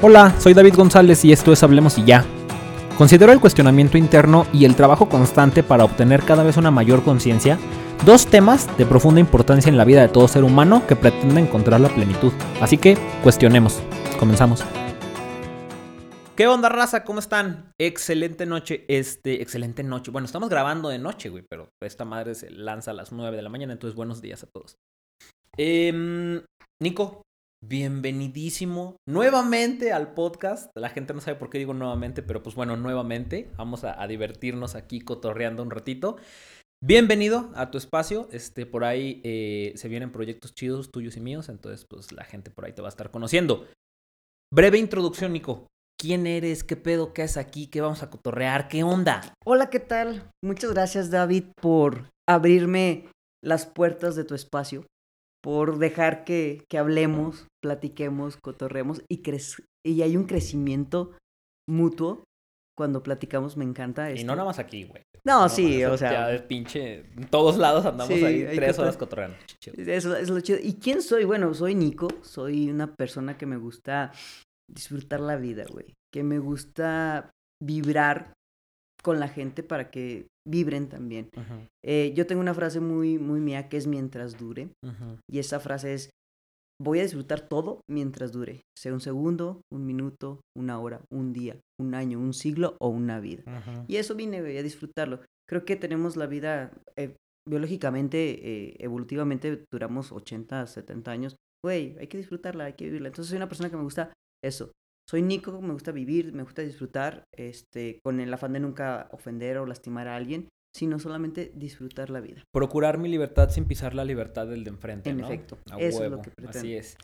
Hola, soy David González y esto es Hablemos y ya. Considero el cuestionamiento interno y el trabajo constante para obtener cada vez una mayor conciencia dos temas de profunda importancia en la vida de todo ser humano que pretende encontrar la plenitud. Así que cuestionemos. Comenzamos. ¿Qué onda, raza? ¿Cómo están? Excelente noche. Este, excelente noche. Bueno, estamos grabando de noche, güey, pero esta madre se lanza a las 9 de la mañana, entonces buenos días a todos. Eh, Nico, bienvenidísimo nuevamente al podcast. La gente no sabe por qué digo nuevamente, pero pues bueno, nuevamente. Vamos a, divertirnos aquí cotorreando un ratito. Bienvenido a tu espacio. Este, por ahí eh, se vienen proyectos chidos tuyos y míos, entonces pues la gente por ahí te va a estar conociendo. Breve introducción, Nico. ¿Quién eres? ¿Qué pedo? ¿Qué haces aquí? ¿Qué vamos a cotorrear? ¿Qué onda? Hola, ¿qué tal? Muchas gracias, David, por abrirme las puertas de tu espacio, por dejar que, que hablemos, platiquemos, cotorremos y, y hay un crecimiento mutuo cuando platicamos, me encanta. Y no nada más aquí, güey. No, No, sí, eso o sea. Ya de pinche. En todos lados andamos Sí, ahí tres horas cotorreando. Eso es lo chido. ¿Y quién soy? Bueno, soy Nico, soy una persona que me gusta disfrutar la vida, güey. Que me gusta vibrar con la gente para que vibren también. Eh, yo tengo una frase muy, muy mía que es mientras dure. Y esa frase es, voy a disfrutar todo mientras dure. Sea un segundo, un minuto, una hora, un día, un año, un siglo o una vida. Y eso vine, a disfrutarlo. Creo que tenemos la vida, eh, biológicamente, eh, evolutivamente, duramos 80, 70 años. Güey, hay que disfrutarla, hay que vivirla. Entonces soy una persona que me gusta eso. Soy Nico, me gusta vivir, me gusta disfrutar, este, con el afán de nunca ofender o lastimar a alguien, sino solamente disfrutar la vida. Procurar mi libertad sin pisar la libertad del de enfrente. En ¿no? efecto, A eso es huevo, lo que pretendo. Así es.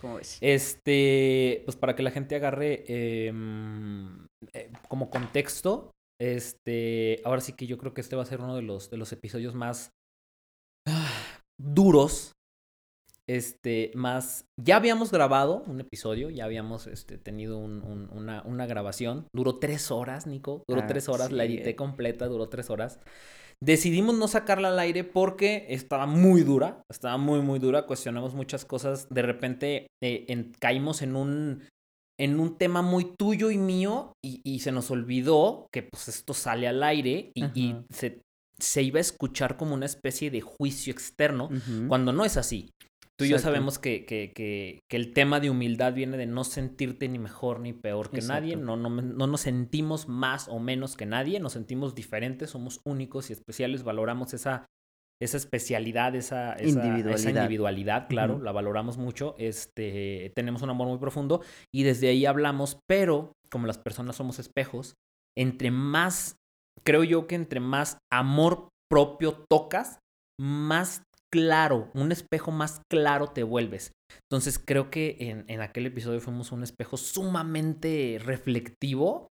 Este, pues para que la gente agarre em, eh, como contexto, este, ahora sí que yo creo que este va a ser uno de los, de los episodios más ah, duros. Este, más. Ya habíamos grabado un episodio, ya habíamos este, tenido un- un- una, una grabación. Duró tres horas, Nico. Duró Ah, tres horas, la edité completa, duró tres horas. Decidimos no sacarla al aire porque estaba muy dura, estaba muy, muy dura, cuestionamos muchas cosas, de repente eh, en- caímos en un, en un tema muy tuyo y mío y, y se nos olvidó que pues esto sale al aire y, y se, se iba a escuchar como una especie de juicio externo, cuando no es así. Tú y yo sabemos que, que, que, que el tema de humildad viene de no sentirte ni mejor ni peor que nadie, no, no, no nos sentimos más o menos que nadie, nos sentimos diferentes, somos únicos y especiales, valoramos esa, esa especialidad, esa, esa esa Individualidad. claro, la valoramos mucho, este, tenemos un amor muy profundo y desde ahí hablamos, pero como las personas somos espejos, entre más, creo yo que entre más amor propio tocas, más claro, un espejo más claro te vuelves. Entonces creo que en, en aquel episodio fuimos un espejo sumamente reflectivo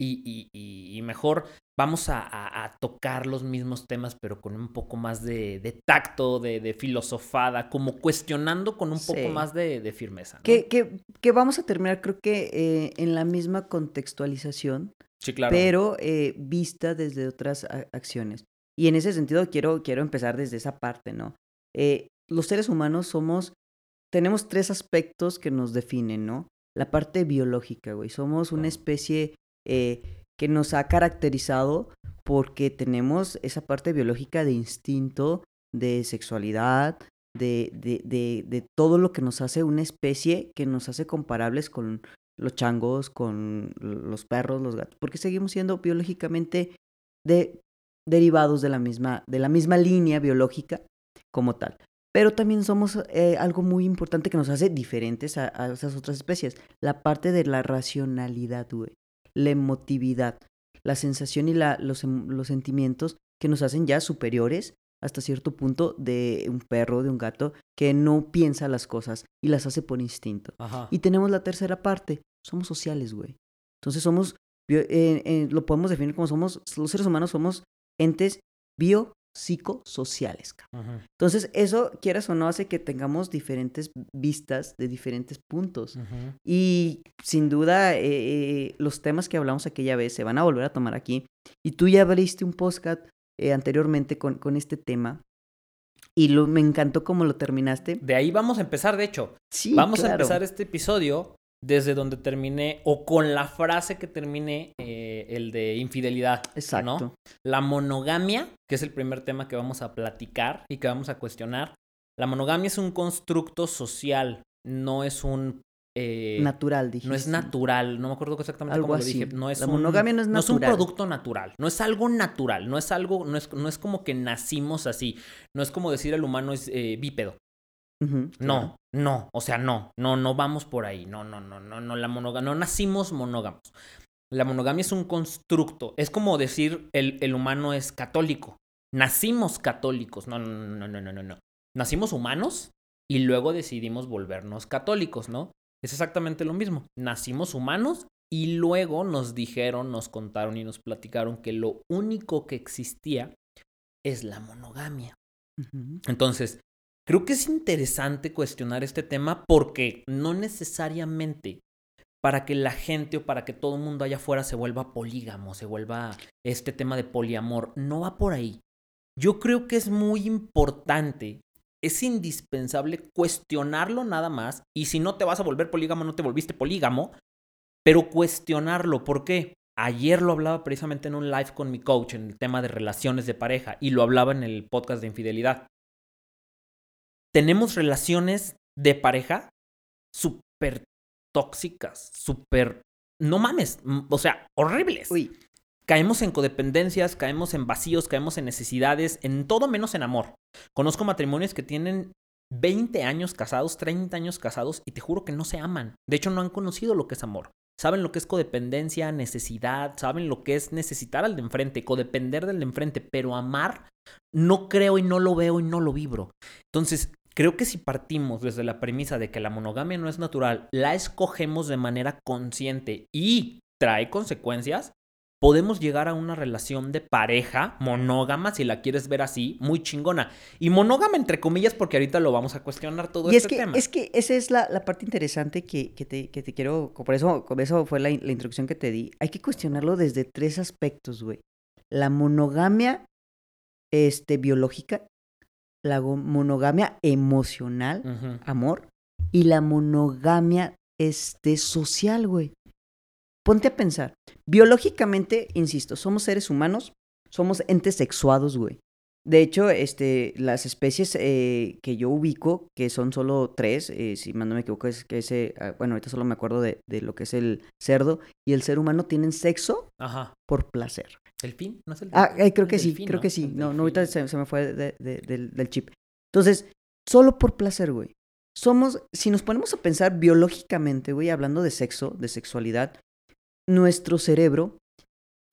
y, y- y- y mejor vamos a, a- a tocar los mismos temas, pero con un poco más de, de tacto, de, de filosofada, como cuestionando con un poco más de, de firmeza. ¿no? Que, que, que vamos a terminar, creo que eh, en la misma contextualización, Sí, claro. pero eh, vista desde otras acciones. Y en ese sentido quiero, quiero empezar desde esa parte, ¿no? Eh, los seres humanos somos, tenemos tres aspectos que nos definen, ¿no? La parte biológica, güey. Somos una especie eh, que nos ha caracterizado porque tenemos esa parte biológica de instinto, de sexualidad, de, de, de, de todo lo que nos hace una especie que nos hace comparables con los changos, con los perros, los gatos, porque seguimos siendo biológicamente de, derivados de la, misma, de la misma línea biológica como tal. Pero también somos eh, algo muy importante que nos hace diferentes a, a esas otras especies, la parte de la racionalidad, güey, la emotividad, la sensación y la, los, em- los sentimientos que nos hacen ya superiores hasta cierto punto de un perro, de un gato, que no piensa las cosas y las hace por instinto. Ajá. Y tenemos la tercera parte, somos sociales, güey. Entonces somos, eh, eh, lo podemos definir como somos, los seres humanos somos entes biopsicosociales. Entonces eso, quieras o no, hace que tengamos diferentes vistas de diferentes puntos. Y sin duda, eh, eh, los temas que hablamos aquella vez se van a volver a tomar aquí. Y tú ya abriste un podcast eh, anteriormente con, con este tema. Y lo, me encantó cómo lo terminaste. De ahí vamos a empezar, de hecho. Sí, Vamos a empezar este episodio desde donde terminé, o con la frase que terminé, eh, el de infidelidad. Exacto. ¿no? La monogamia, que es el primer tema que vamos a platicar y que vamos a cuestionar. La monogamia es un constructo social, no es un eh, natural, dije. No es natural, no me acuerdo exactamente Algo cómo lo así. dije. No es La un- monogamia no es No es un natural. producto natural, no es algo natural, no es algo, no es, no es como que nacimos así, no es como decir el humano es eh, bípedo. No, no, o sea, no, no, no vamos por ahí, no, no, no, no, no, la monogamia, no nacimos monógamos. La monogamia es un constructo, es como decir el, el humano es católico, nacimos católicos, no, no, no, no, no, no, no, nacimos humanos y luego decidimos volvernos católicos, ¿no? Es exactamente lo mismo, nacimos humanos y luego nos dijeron, nos contaron y nos platicaron que lo único que existía es la monogamia. Entonces, creo que es interesante cuestionar este tema porque no necesariamente para que la gente o para que todo el mundo allá afuera se vuelva polígamo, se vuelva este tema de poliamor, no va por ahí. Yo creo que es muy importante, es indispensable cuestionarlo nada más y si no te vas a volver polígamo, no te volviste polígamo, pero cuestionarlo, ¿por qué? Ayer lo hablaba precisamente en un live con mi coach en el tema de relaciones de pareja y lo hablaba en el podcast de infidelidad. Tenemos relaciones de pareja súper tóxicas, súper... No mames, o sea, horribles. Uy, Caemos en codependencias, caemos en vacíos, caemos en necesidades, en todo menos en amor. Conozco matrimonios que tienen 20 años casados, 30 años casados y te juro que no se aman. De hecho, no han conocido lo que es amor. Saben lo que es codependencia, necesidad, saben lo que es necesitar al de enfrente, codepender del de enfrente, pero amar no creo y no lo veo y no lo vibro. Entonces, creo que si partimos desde la premisa de que la monogamia no es natural, la escogemos de manera consciente y trae consecuencias, podemos llegar a una relación de pareja monógama, si la quieres ver así, muy chingona. Y monógama entre comillas, porque ahorita lo vamos a cuestionar todo y es este que, tema. es que esa es la, la parte interesante que, que te, que te quiero, por eso, por eso fue la, la introducción que te di. Hay que cuestionarlo desde tres aspectos, güey. La monogamia este, biológica, la monogamia emocional, amor, y la monogamia este, social, güey. Ponte a pensar. Biológicamente, insisto, somos seres humanos, somos entes sexuados, güey. De hecho, este, las especies eh, que yo ubico, que son solo tres, eh, si más no me equivoco, es que ese, ah, bueno, ahorita solo me acuerdo de, de lo que es el cerdo y el ser humano tienen sexo Ajá. por placer. ¿El fin? ¿No es el Ah, delfín? eh, creo que sí, delfín, creo que sí. No, no, ahorita se, se me fue de- de- del, del chip. Entonces, solo por placer, güey. Somos, si nos ponemos a pensar biológicamente, güey, hablando de sexo, de sexualidad, nuestro cerebro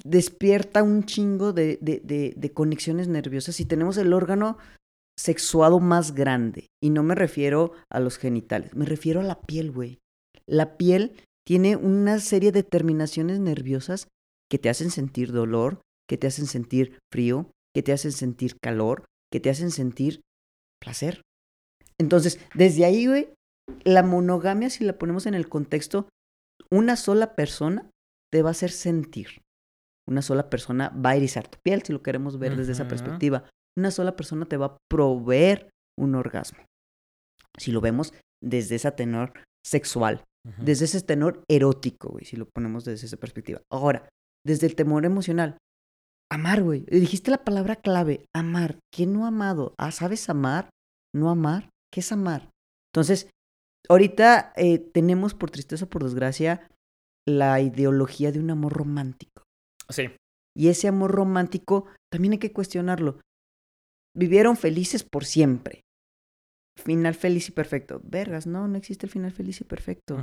despierta un chingo de, de, de, de conexiones nerviosas y tenemos el órgano sexuado más grande. Y no me refiero a los genitales, me refiero a la piel, güey. La piel tiene una serie de terminaciones nerviosas que te hacen sentir dolor, que te hacen sentir frío, que te hacen sentir calor, que te hacen sentir placer. Entonces, desde ahí, güey, la monogamia, si la ponemos en el contexto, una sola persona te va a hacer sentir. Una sola persona va a erizar tu piel, si lo queremos ver desde esa perspectiva. Una sola persona te va a proveer un orgasmo. Si lo vemos desde esa tenor sexual, desde ese tenor erótico, güey, si lo ponemos desde esa perspectiva. Ahora, desde el temor emocional, amar, güey. Dijiste la palabra clave, amar. ¿Quién no ha amado? Ah, ¿sabes amar? ¿No amar? ¿Qué es amar? Entonces, ahorita eh, tenemos, por tristeza o por desgracia, la ideología de un amor romántico. Sí. Y ese amor romántico también hay que cuestionarlo. Vivieron felices por siempre. Final feliz y perfecto. Vergas, no, no existe el final feliz y perfecto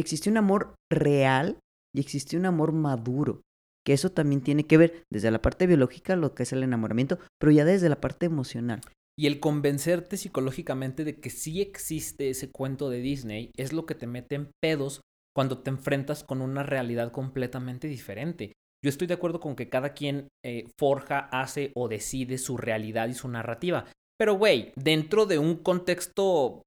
existe un amor real y existe un amor maduro. Que eso también tiene que ver desde la parte biológica, lo que es el enamoramiento, pero ya desde la parte emocional. Y el convencerte psicológicamente de que sí existe ese cuento de Disney es lo que te mete en pedos cuando te enfrentas con una realidad completamente diferente. Yo estoy de acuerdo con que cada quien eh, forja, hace o decide su realidad y su narrativa. Pero, güey, dentro de un contexto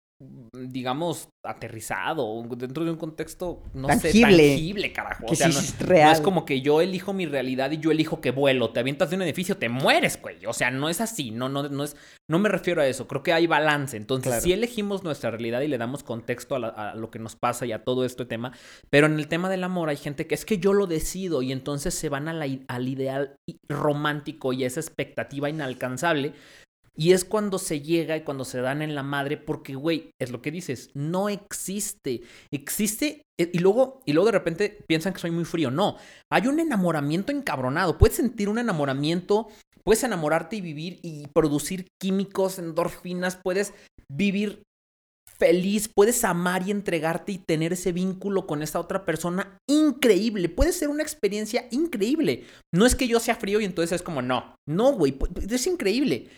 digamos, aterrizado, dentro de un contexto, no Tangible. sé, tangible, carajo. Que o sea, sí no, es no real. es como que yo elijo mi realidad y yo elijo que vuelo. Te avientas de un edificio, te mueres, güey. O sea, no es así. No, no, no es. No me refiero a eso. Creo que hay balance. Entonces, Claro. sí elegimos nuestra realidad y le damos contexto a, la- a lo que nos pasa y a todo este tema. Pero en el tema del amor hay gente que es que yo lo decido y entonces se van a la i- al ideal romántico y a esa expectativa inalcanzable. Y es cuando se llega y cuando se dan en la madre, porque, güey, es lo que dices, no existe. Existe, eh, y luego, y luego de repente piensan que soy muy frío. No, hay un enamoramiento encabronado. Puedes sentir un enamoramiento, puedes enamorarte y vivir y producir químicos, endorfinas, puedes vivir feliz, puedes amar y entregarte y tener ese vínculo con esa otra persona increíble. Puede ser una experiencia increíble. No es que yo sea frío y entonces es como, no, no, güey, es increíble.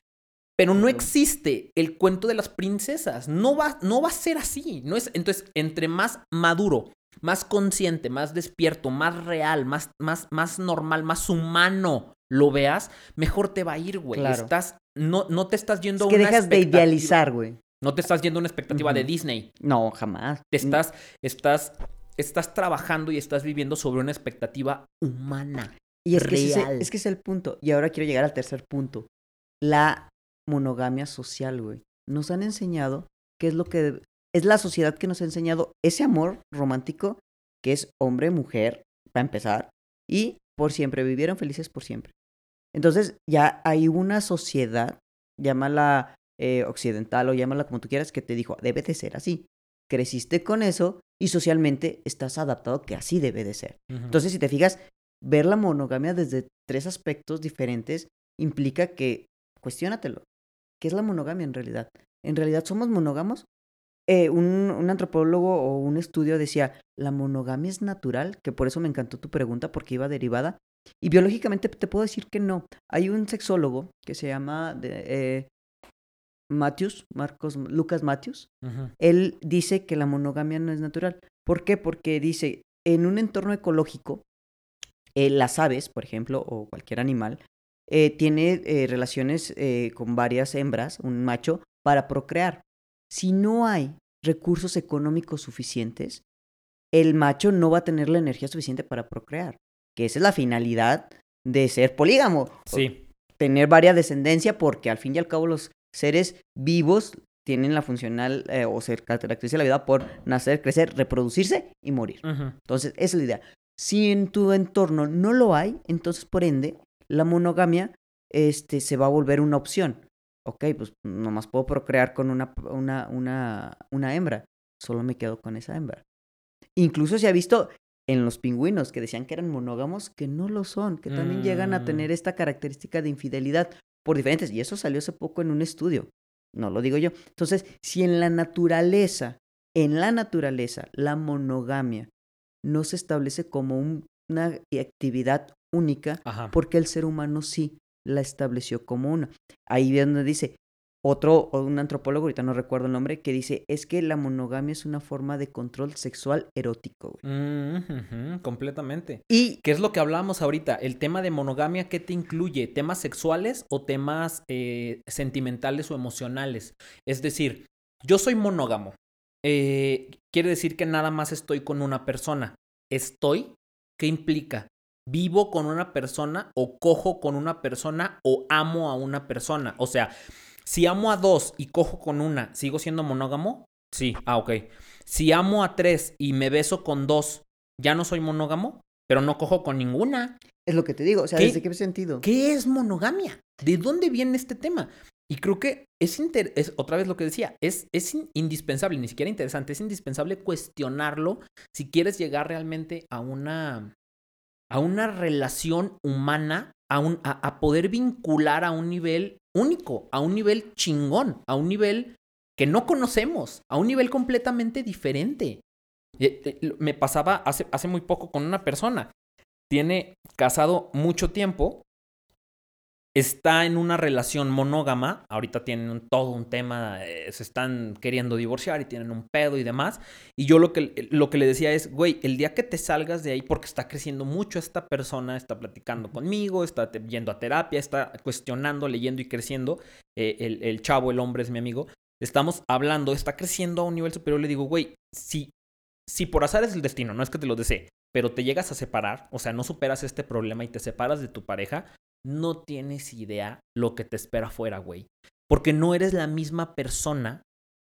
Pero no existe el cuento de las princesas. No va, no va a ser así. No es, entonces, entre más maduro, más consciente, más despierto, más real, más, más, más normal, más humano lo veas, mejor te va a ir, güey. Claro. Estás, no, no te estás yendo Es a que una dejas de idealizar, güey. No te estás yendo a una expectativa de. Disney. No, jamás. Te estás, estás, estás trabajando y estás viviendo sobre una expectativa humana. Y es que, ese, real. es que es el punto. Y ahora quiero llegar al tercer punto. La monogamia social, güey. Nos han enseñado qué es lo que... Es la sociedad que nos ha enseñado ese amor romántico que es hombre, mujer, para empezar. Y por siempre, vivieron felices por siempre. Entonces ya hay una sociedad, llámala eh, occidental o llámala como tú quieras, que te dijo, debe de ser así. Creciste con eso y socialmente estás adaptado que así debe de ser. Entonces, si te fijas, ver la monogamia desde tres aspectos diferentes implica que, cuestiónatelo, ¿qué es la monogamia en realidad? ¿En realidad somos monógamos? Eh, un, un antropólogo o un estudio decía, la monogamia es natural, que por eso me encantó tu pregunta, porque iba derivada. Y biológicamente te puedo decir que no. Hay un sexólogo que se llama eh, Matthews, Marcos, Lucas Matthews, él dice que la monogamia no es natural. ¿Por qué? Porque dice, en un entorno ecológico, eh, las aves, por ejemplo, o cualquier animal, eh, tiene eh, relaciones eh, con varias hembras, un macho, para procrear. Si no hay recursos económicos suficientes, el macho no va a tener la energía suficiente para procrear, que esa es la finalidad de ser polígamo Sí. tener varias descendencia porque al fin y al cabo los seres vivos tienen la funcional o se caracteriza la vida por nacer, crecer, reproducirse y morir. Entonces, esa es la idea. Si en tu entorno no lo hay, entonces por ende, la monogamia este, se va a volver una opción. Ok, pues nomás puedo procrear con una, una, una, una hembra. Solo me quedo con esa hembra. Incluso se ha visto en los pingüinos que decían que eran monógamos, que no lo son, que también llegan a Mm. tener esta característica de infidelidad por diferentes. Y eso salió hace poco en un estudio. No lo digo yo. Entonces, si en la naturaleza, en la naturaleza, la monogamia no se establece como un- una actividad única, Ajá. porque el ser humano sí la estableció como una. Ahí es donde dice otro, o un antropólogo, ahorita no recuerdo el nombre, que dice, es que la monogamia es una forma de control sexual erótico. güey". Mm, completamente. Y ¿Qué es lo que hablábamos ahorita? El tema de monogamia, ¿qué te incluye? ¿Temas sexuales o temas eh, sentimentales o emocionales? Es decir, yo soy monógamo. Eh, quiere decir que nada más estoy con una persona. ¿Estoy? ¿Qué implica? ¿Vivo con una persona o cojo con una persona o amo a una persona? O sea, si amo a dos y cojo con una, ¿sigo siendo monógamo? Sí, ah, ok. Si amo a tres y me beso con dos, ¿ya no soy monógamo? Pero no cojo con ninguna. es lo que te digo, o sea, ¿Qué? ¿desde qué sentido? ¿Qué es monogamia? ¿De dónde viene este tema? Y creo que es, inter- es otra vez lo que decía, es, es in- indispensable, ni siquiera interesante, es indispensable cuestionarlo si quieres llegar realmente a una, a una relación humana, a, un, a, poder vincular a un nivel único, a un nivel chingón, a un nivel que no conocemos, a un nivel completamente diferente. Eh, eh, Me pasaba hace, hace muy poco con una persona. Tiene casado mucho tiempo. Está en una relación monógama. Ahorita tienen un- todo un tema. eh, se están queriendo divorciar y tienen un pedo y demás. Y yo lo que, lo que le decía es, güey, el día que te salgas de ahí, porque está creciendo mucho esta persona, está platicando conmigo, está te- yendo a terapia, está cuestionando, leyendo y creciendo. eh, el, el chavo, el hombre es mi amigo. estamos hablando, está creciendo a un nivel superior, le digo, güey, si, si por azar es el destino, no es que te lo desee, pero te llegas a separar, o sea, no superas este problema y te separas de tu pareja, no tienes idea lo que te espera afuera, güey. Porque no eres la misma persona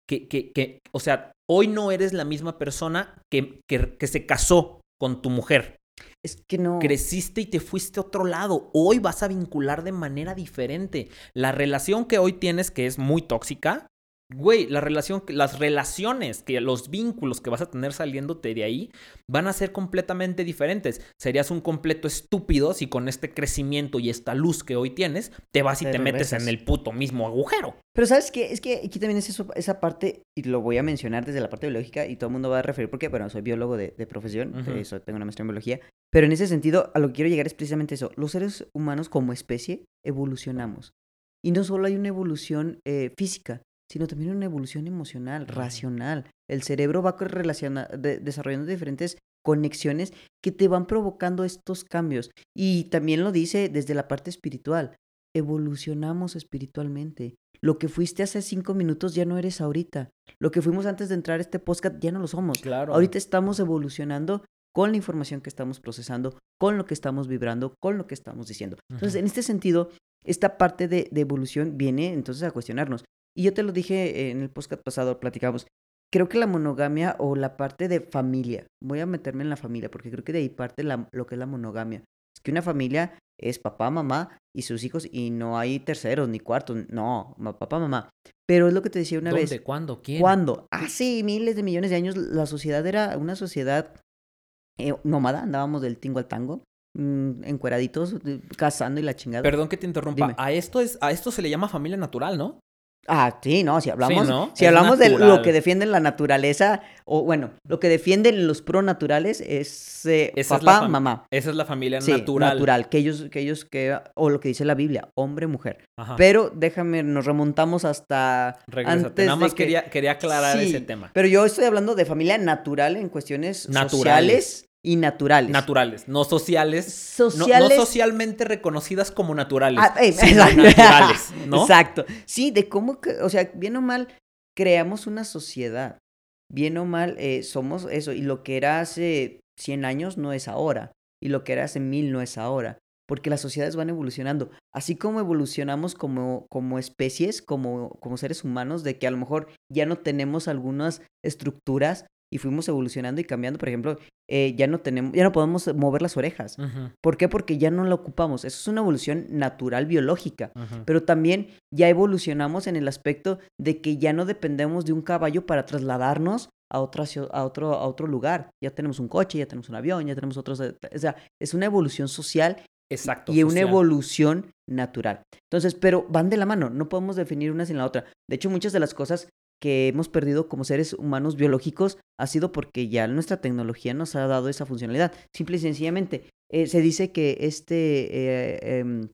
que, que, que o sea, hoy no eres la misma persona que, que, que se casó con tu mujer. Es que no. Creciste y te fuiste a otro lado. Hoy vas a vincular de manera diferente. La relación que hoy tienes, que es muy tóxica, güey, la relación, las relaciones, que los vínculos que vas a tener saliéndote de ahí van a ser completamente diferentes. Serías un completo estúpido si con este crecimiento y esta luz que hoy tienes te vas y te, metes en el puto mismo agujero. Pero sabes qué, es que aquí también es eso, esa parte, y lo voy a mencionar desde la parte biológica y todo el mundo va a referir porque, bueno, soy biólogo de, profesión, eso, tengo una maestría en biología, pero en ese sentido a lo que quiero llegar es precisamente eso, los seres humanos como especie evolucionamos. Y no solo hay una evolución eh, física, sino también una evolución emocional, racional. El cerebro va desarrollando diferentes conexiones que te van provocando estos cambios. Y también lo dice desde la parte espiritual. Evolucionamos espiritualmente. Lo que fuiste hace cinco minutos ya no eres ahorita. Lo que fuimos antes de entrar a este podcast ya no lo somos. Claro. Ahorita estamos evolucionando con la información que estamos procesando, con lo que estamos vibrando, con lo que estamos diciendo. Entonces, en este sentido, esta parte de, evolución viene entonces a cuestionarnos. Y yo te lo dije en el podcast pasado, platicamos. Creo que la monogamia o la parte de familia, voy a meterme en la familia porque creo que de ahí parte lo que es la monogamia. Es que una familia es papá, mamá y sus hijos y no hay terceros ni cuartos, no, papá, mamá. Pero es lo que te decía una ¿Dónde? vez. ¿Cuándo? ¿Quién? ¿Cuándo? Hace miles de millones de años la sociedad era una sociedad eh, nómada, andábamos del tingo al tango, mm, encueraditos, cazando y la chingada. Perdón que te interrumpa. A esto es, a esto se le llama familia natural, ¿no? Ah, sí, no, si hablamos, si hablamos de lo que defienden la naturaleza, o bueno, lo que defienden los pronaturales es eh, papá, mamá. Esa es la familia natural. natural, que ellos, que ellos, que, o lo que dice la Biblia, hombre, mujer. Pero déjame, nos remontamos hasta antes Nada más quería, quería aclarar ese tema. Pero yo estoy hablando de familia natural en cuestiones naturales y naturales. Naturales, no sociales. Sociales. No, socialmente reconocidas como naturales. Ah, naturales, ¿no? Exacto. Sí, de cómo, que, o sea, bien o mal, creamos una sociedad. Bien o mal, eh, somos eso. Y lo que era hace 100 años no es ahora. Y lo que era hace mil no es ahora. Porque las sociedades van evolucionando. Así como evolucionamos como, como especies, como, como seres humanos, de que a lo mejor ya no tenemos algunas estructuras y fuimos evolucionando y cambiando. Por ejemplo, eh, ya no tenemos, ya no podemos mover las orejas. ¿Por qué? Porque ya no la ocupamos. Eso es una evolución natural biológica. Pero también ya evolucionamos en el aspecto de que ya no dependemos de un caballo para trasladarnos a, otra, a, otro, a otro lugar. Ya tenemos un coche, ya tenemos un avión, ya tenemos otros. O sea, es una evolución social Exacto. Y una evolución natural. Entonces, pero van de la mano, no podemos definir una sin la otra. De hecho, muchas de las cosas que hemos perdido como seres humanos biológicos ha sido porque ya nuestra tecnología nos ha dado esa funcionalidad. Simple y sencillamente, eh, se dice que este eh, em,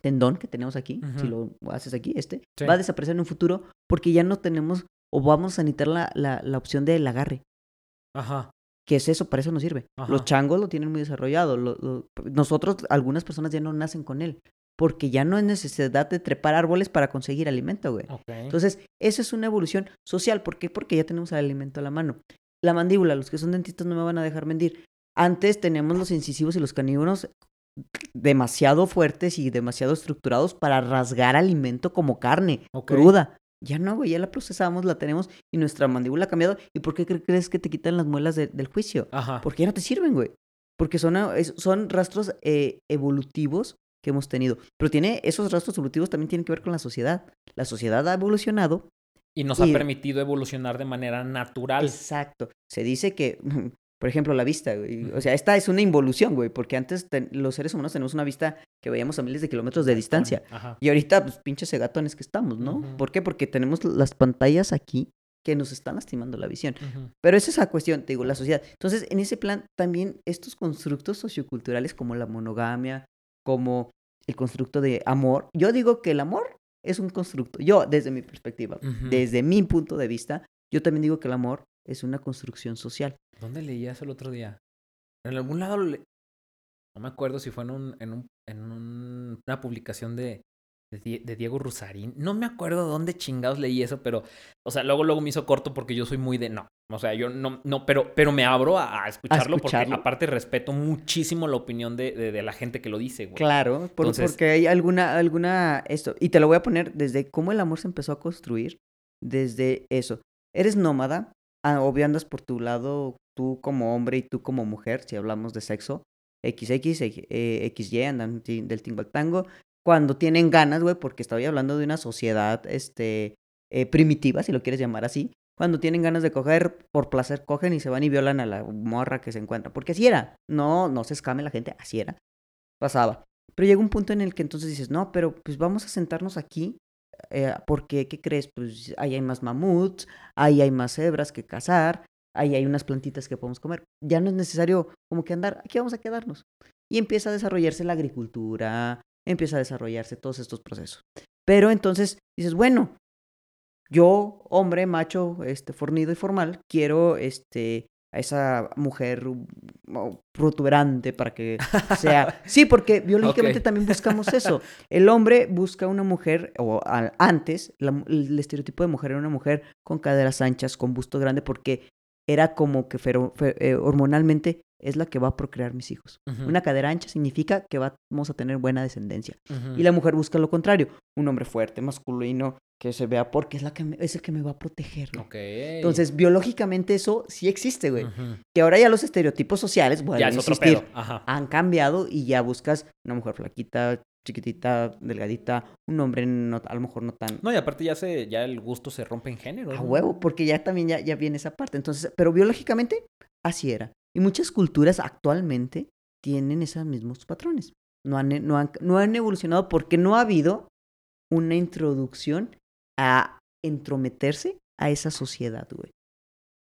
tendón que tenemos aquí, si lo haces aquí, este, va a desaparecer en un futuro porque ya no tenemos o vamos a necesitar la, la, la opción del agarre. Ajá. ¿Qué es eso? Para eso nos sirve. Los changos lo tienen muy desarrollado. nosotros, algunas personas ya no nacen con él porque ya no es necesidad de trepar árboles para conseguir alimento, güey. Entonces, eso es una evolución social. ¿Por qué? Porque ya tenemos el alimento a la mano. La mandíbula, los que son dentistas no me van a dejar mentir. Antes teníamos los incisivos y los canívoros demasiado fuertes y demasiado estructurados para rasgar alimento como carne cruda. Ya no, güey, ya la procesamos, la tenemos y nuestra mandíbula ha cambiado. ¿Y por qué crees que te quitan las muelas del juicio? Ajá. Porque ya no te sirven, güey. Porque son, son rastros eh, evolutivos que hemos tenido. Pero tiene, esos rastros evolutivos también tienen que ver con la sociedad. La sociedad ha evolucionado. Y nos ha permitido evolucionar de manera natural. Exacto. Se dice que, por ejemplo, la vista, O sea, esta es una involución, güey, porque antes los seres humanos tenemos una vista que veíamos a miles de kilómetros de distancia. Y ahorita, pues, pinches segatones que estamos, ¿no? ¿Por qué? Porque tenemos las pantallas aquí que nos están lastimando la visión. Pero esa es la cuestión, te digo, la sociedad. Entonces, en ese plan, también estos constructos socioculturales como la monogamia, como el constructo de amor. Yo digo que el amor es un constructo. Yo, desde mi perspectiva, desde mi punto de vista, yo también digo que el amor es una construcción social. ¿Dónde leías el otro día? En algún lado, no me acuerdo si fue en, un, en, un, en una publicación de, de, Diego Rusarín. No me acuerdo dónde chingados leí eso, pero, o sea, luego, luego me hizo corto porque yo soy muy de no. O sea, yo no, no, pero, pero me abro a, escucharlo, porque aparte respeto muchísimo la opinión de, de, la gente que lo dice, güey. Claro, porque hay alguna, alguna, esto, y te lo voy a poner desde cómo el amor se empezó a construir, desde eso. Eres nómada, ah, obvio andas por tu lado, tú como hombre y tú como mujer, si hablamos de sexo, XX, eh, XY, andan del tingo al tango, cuando tienen ganas, güey, porque estoy hablando de una sociedad, este, eh, primitiva, si lo quieres llamar así, cuando tienen ganas de coger, por placer cogen y se van y violan a la morra que se encuentra, porque así era, no, no se escame la gente, así era, pasaba. Pero llega un punto en el que entonces dices, no, pero pues vamos a sentarnos aquí, eh, porque, ¿qué crees? Pues ahí hay más mamuts, ahí hay más cebras que cazar, ahí hay unas plantitas que podemos comer. Ya no es necesario como que andar, aquí vamos a quedarnos. Y empieza a desarrollarse la agricultura, empieza a desarrollarse todos estos procesos. Pero entonces dices, bueno, yo, hombre, macho, este, fornido y formal, quiero este, a esa mujer protuberante para que sea... Sí, porque biológicamente también buscamos eso. El hombre busca una mujer, o antes, el estereotipo de mujer era una mujer con caderas anchas, con busto grande, porque era como que eh, hormonalmente es la que va a procrear mis hijos. Una cadera ancha significa que vamos a tener buena descendencia. Y la mujer busca lo contrario, un hombre fuerte, masculino, que se vea porque es, la que es el que me va a proteger. Entonces, biológicamente eso sí existe, güey. Que ahora ya los estereotipos sociales, bueno, han cambiado y ya buscas una mujer flaquita, chiquitita, delgadita, un hombre no, a lo mejor no tan... No, y aparte ya se, ya el gusto se rompe en género. A huevo, porque ya también ya, ya viene esa parte. Entonces, pero biológicamente así era. Y muchas culturas actualmente tienen esos mismos patrones. No han, no han, no han evolucionado porque no ha habido una introducción a entrometerse a esa sociedad, güey.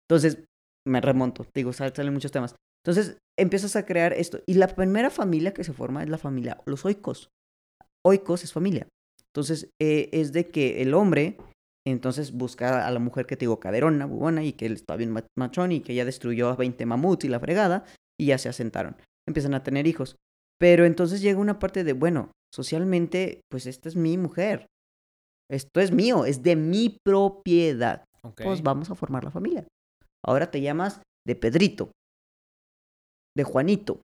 Entonces, me remonto, digo, salen muchos temas. Entonces, empiezas a crear esto. Y la primera familia que se forma es la familia, los oikos. Oikos es familia. Entonces, eh, es de que el hombre, entonces busca a la mujer que te digo caderona, bubona, y que él está bien machón y que ya destruyó a 20 mamuts y la fregada, y ya se asentaron. Empiezan a tener hijos. Pero entonces llega una parte de, bueno, socialmente, pues esta es mi mujer. Esto es mío, es de mi propiedad. Pues vamos a formar la familia. Ahora te llamas de Pedrito, de Juanito,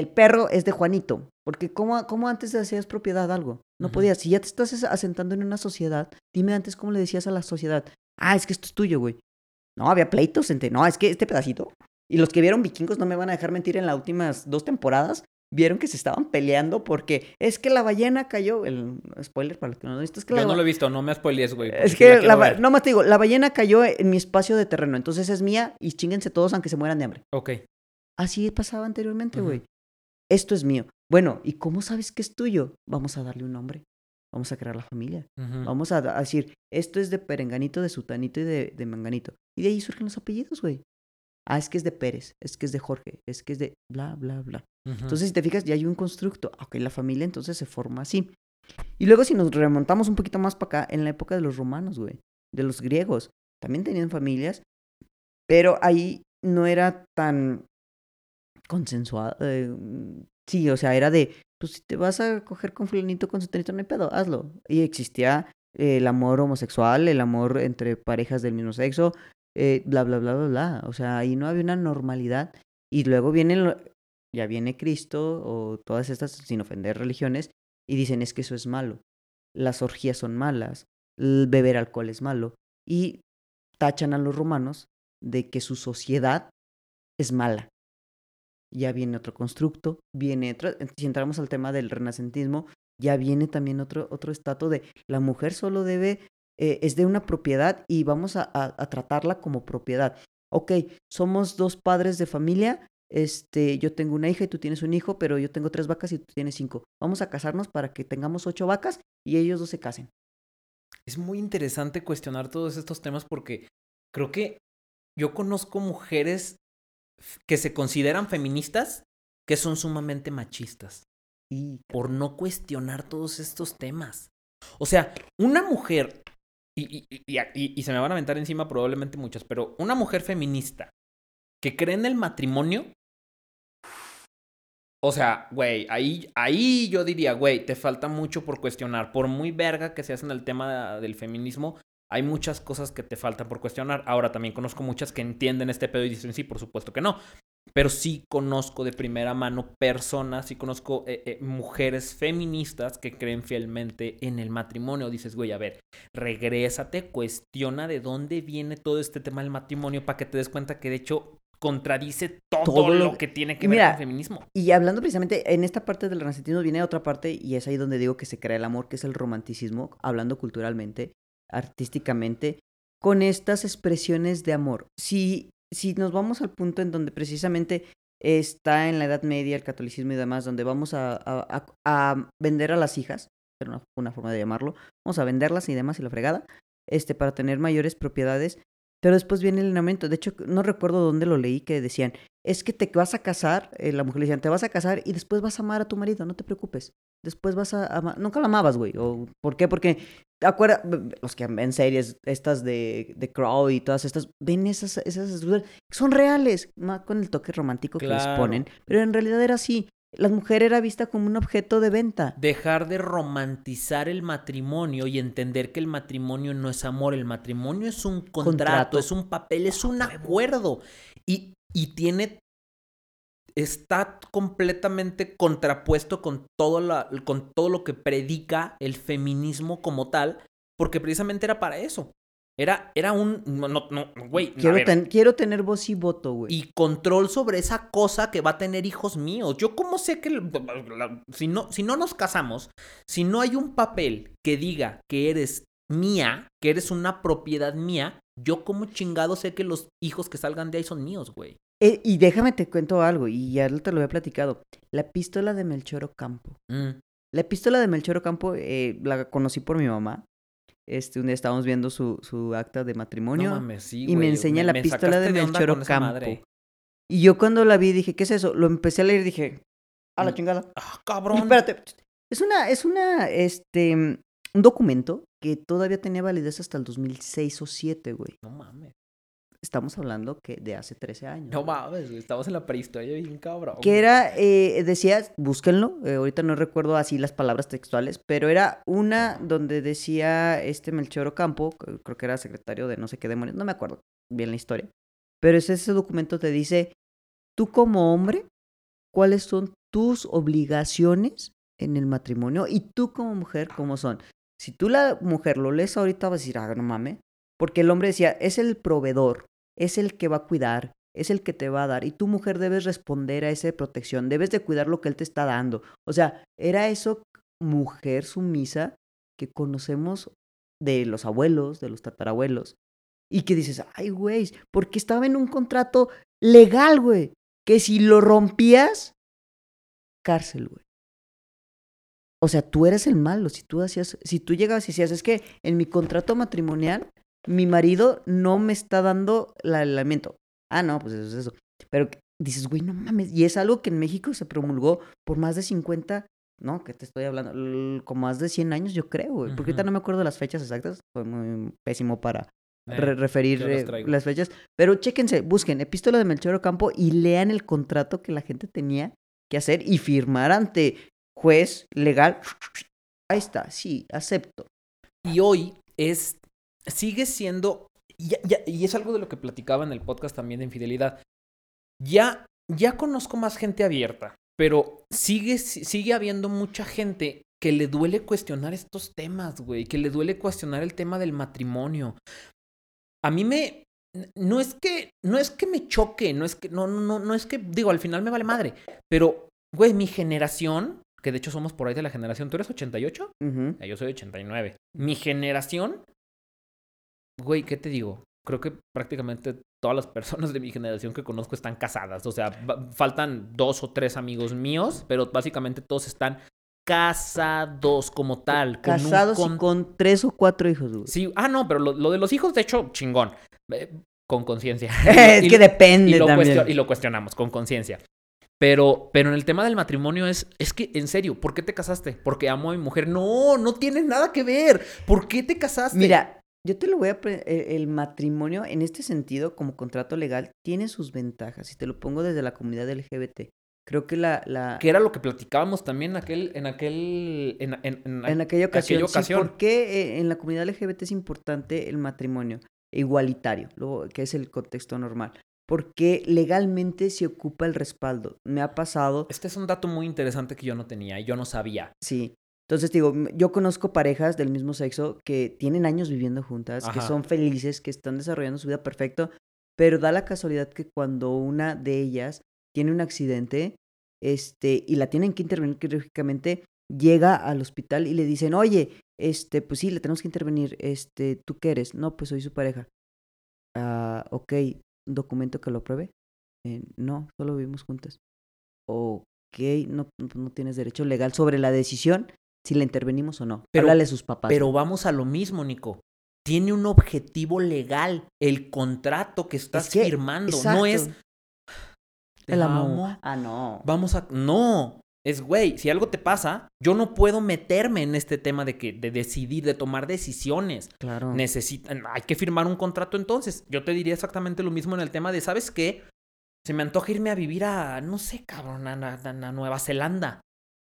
el perro es de Juanito. Porque ¿cómo, cómo antes hacías propiedad algo? No podías. Si ya te estás asentando en una sociedad, dime antes cómo le decías a la sociedad. Ah, es que esto es tuyo, güey. No, había pleitos entre, no, es que este pedacito. Y los que vieron vikingos no me van a dejar mentir en las últimas dos temporadas. Vieron que se estaban peleando porque es que la ballena cayó. El spoiler para los que no lo visto. Es que Yo no lo he visto, no me spoilees, güey. Es que, la, no más te digo, la ballena cayó en mi espacio de terreno. Entonces es mía y chinguense todos aunque se mueran de hambre. Ok. Así pasaba anteriormente, güey esto es mío. Bueno, ¿y cómo sabes que es tuyo? Vamos a darle un nombre. Vamos a crear la familia. Vamos a, decir, esto es de Perenganito, de Sutanito y de, de Manganito. Y de ahí surgen los apellidos, güey. Ah, es que es de Pérez, es que es de Jorge, es que es de bla, bla, bla. Entonces, si te fijas, ya hay un constructo. Ok, la familia entonces se forma así. Y luego, si nos remontamos un poquito más para acá, en la época de los romanos, güey, de los griegos, también tenían familias, pero ahí no era tan consensuado. Eh, sí, o sea, era de, pues si te vas a coger con fulanito, con su tenito, no hay pedo, hazlo. Y existía el amor homosexual, el amor entre parejas del mismo sexo, eh, bla, bla, bla, bla, bla. O sea, ahí no había una normalidad. Y luego viene, ya viene Cristo o todas estas, sin ofender religiones, y dicen es que eso es malo. Las orgías son malas, beber alcohol es malo. Y tachan a los romanos de que su sociedad es mala ya viene otro constructo, viene otro, si entramos al tema del renacentismo, ya viene también otro, otro estatus de la mujer solo debe, eh, es de una propiedad y vamos a, tratarla como propiedad. Ok, somos dos padres de familia, este, yo tengo una hija y tú tienes un hijo, pero yo tengo tres vacas y tú tienes cinco. Vamos a casarnos para que tengamos ocho vacas y ellos dos se casen. Es muy interesante cuestionar todos estos temas porque creo que yo conozco mujeres que se consideran feministas que son sumamente machistas. Y por no cuestionar todos estos temas. O sea, una mujer, y, y, se me van a aventar encima probablemente muchas, pero una mujer feminista que cree en el matrimonio O sea, güey, ahí, ahí yo diría, güey, te falta mucho por cuestionar. Por muy verga que seas en el tema del feminismo, hay muchas cosas que te faltan por cuestionar. Ahora también conozco muchas que entienden este pedo y dicen, sí, por supuesto que no. Pero sí conozco de primera mano personas, sí conozco eh, eh, mujeres feministas que creen fielmente en el matrimonio. Dices, güey, a ver, regrésate, cuestiona de dónde viene todo este tema del matrimonio para que te des cuenta que de hecho contradice todo, lo, que tiene que ver con el feminismo. Y hablando precisamente en esta parte del renacentismo viene otra parte y es ahí donde digo que se crea el amor, que es el romanticismo, hablando culturalmente, artísticamente, con estas expresiones de amor. Si, si nos vamos al punto en donde precisamente está en la Edad Media el catolicismo y demás, donde vamos a, a, vender a las hijas, pero una, una forma de llamarlo, vamos a venderlas y demás y la fregada, este, para tener mayores propiedades, pero después viene el aumento. De hecho, no recuerdo dónde lo leí que decían, es que te vas a casar, eh, la mujer le decían, te vas a casar y después vas a amar a tu marido, no te preocupes. Después vas a amar, nunca la amabas, güey. ¿O ¿Por qué? Porque, acuerda, los que ven series, estas de, de Crow y todas estas, ven esas, esas, son reales, con el toque romántico que les ponen, pero en realidad era así la mujer era vista como un objeto de venta. Dejar de romantizar el matrimonio y entender que el matrimonio no es amor, el matrimonio es un contrato, es un papel, es un acuerdo. Y, y tiene está completamente contrapuesto con todo, la, con todo lo que predica el feminismo como tal, porque precisamente era para eso. Era, era un. No, no, güey. Quiero, quiero tener voz y voto, güey. Y control sobre esa cosa que va a tener hijos míos. Yo, ¿cómo sé que. si, no, si no nos casamos, si no hay un papel que diga que eres mía, que eres una propiedad mía, yo, como chingado, sé que los hijos que salgan de ahí son míos, güey. Eh, y déjame te cuento algo, y ya te lo he platicado. La pistola de Melchor Ocampo. Mm. La pistola de Melchor Ocampo eh, la conocí por mi mamá este, un día estábamos viendo su, su acta de matrimonio y me enseña la pistola de Melchor Campo. Y yo cuando la vi dije, ¿qué es eso? Lo empecé a leer y dije, a la mm, chingada. Ah, cabrón. espérate. Es una, es una, este, un documento que todavía tenía validez hasta el 2006 o 2007, güey. No mames. Estamos hablando que de hace 13 años. No mames, estamos en la prehistoria bien cabrón. Que era, eh, decía, búsquenlo, eh, ahorita no recuerdo así las palabras textuales, pero era una donde decía este Melchor Ocampo, creo que era secretario de no sé qué demonios, no me acuerdo bien la historia, pero ese, ese documento te dice, tú como hombre, cuáles son tus obligaciones en el matrimonio y tú como mujer, cómo son. Si tú la mujer lo lees ahorita vas a decir, ah, no mames, porque el hombre decía, es el proveedor, es el que va a cuidar, es el que te va a dar. Y tu mujer debes responder a esa protección, debes de cuidar lo que él te está dando. O sea, era eso mujer sumisa que conocemos de los abuelos, de los tatarabuelos. Y que dices, ay, güey, porque estaba en un contrato legal, güey. Que si lo rompías, cárcel, güey. O sea, tú eres el malo. Si tú hacías, si tú llegabas y decías, es que en mi contrato matrimonial mi marido no me está dando el alimento. Ah, no, pues eso es eso. Pero dices, güey, no mames. Y es algo que en México se promulgó por más de 50, no, que te estoy hablando, con más de 100 años, yo creo, güey. Porque ahorita no me acuerdo las fechas exactas. Fue muy pésimo para eh, referir eh, las fechas. Pero chéquense, busquen Epístola de Melchor Ocampo y lean el contrato que la gente tenía que hacer y firmar ante juez legal. Ahí está, sí, acepto. Y hoy es sigue siendo, y es algo de lo que platicaba en el podcast también de infidelidad, ya, ya conozco más gente abierta, pero sigue, sigue habiendo mucha gente que le duele cuestionar estos temas, güey, que le duele cuestionar el tema del matrimonio. A mí me, no es que, no es que me choque, no es que, no, no, no es que, digo, al final me vale madre, pero, güey, mi generación, que de hecho somos por ahí de la generación, ¿tú eres 88? Yo soy 89. Mi generación güey, ¿qué te digo? Creo que prácticamente todas las personas de mi generación que conozco están casadas. O sea, faltan dos o tres amigos míos, pero básicamente todos están casados como tal. Casados con, con tres o cuatro hijos. Güey. Sí, ah, no, pero lo, de los hijos, de hecho, chingón. Eh, con conciencia. es que depende y lo también. y lo cuestionamos, con conciencia. Pero, pero en el tema del matrimonio es, es que, en serio, ¿por qué te casaste? Porque amo a mi mujer. No, no tiene nada que ver. ¿Por qué te casaste? Mira, yo te lo voy a... E, el matrimonio, en este sentido, como contrato legal, tiene sus ventajas. Y te lo pongo desde la comunidad LGBT. Creo que la... la... Que era lo que platicábamos también en aquel... En, aquel, en, en, en, en aquella ocasión. aquella ocasión. Sí, ¿Por qué eh, en la comunidad LGBT es importante el matrimonio igualitario, lo que es el contexto normal? Porque legalmente se ocupa el respaldo. Me ha pasado... Este es un dato muy interesante que yo no tenía y yo no sabía. Sí. Entonces digo, yo conozco parejas del mismo sexo que tienen años viviendo juntas, que son felices, que están desarrollando su vida perfecto, pero da la casualidad que cuando una de ellas tiene un accidente, este, y la tienen que intervenir quirúrgicamente, llega al hospital y le dicen, oye, este, pues sí, le tenemos que intervenir, este, ¿tú qué eres? No, pues soy su pareja. Ah, ok, ¿un documento que lo pruebe? "Eh, no, solo vivimos juntas. Ok, no, no tienes derecho legal sobre la decisión si la intervenimos o no. Pero- Háblale a sus papás. Pero vamos a lo mismo, Nico. Tiene un objetivo legal. El contrato que estás que- firmando. No exacto. es. Te el amor. amo, Ah, no. Vamos a. No. Es, güey, si algo te pasa, yo no puedo meterme en este tema de que, de decidir, de tomar decisiones. Claro. Necesitan, hay que firmar un contrato entonces. Yo te diría exactamente lo mismo en el tema de, ¿sabes qué? Se me antoja irme a vivir a, no sé, cabrón, a, a- a Nueva Zelanda.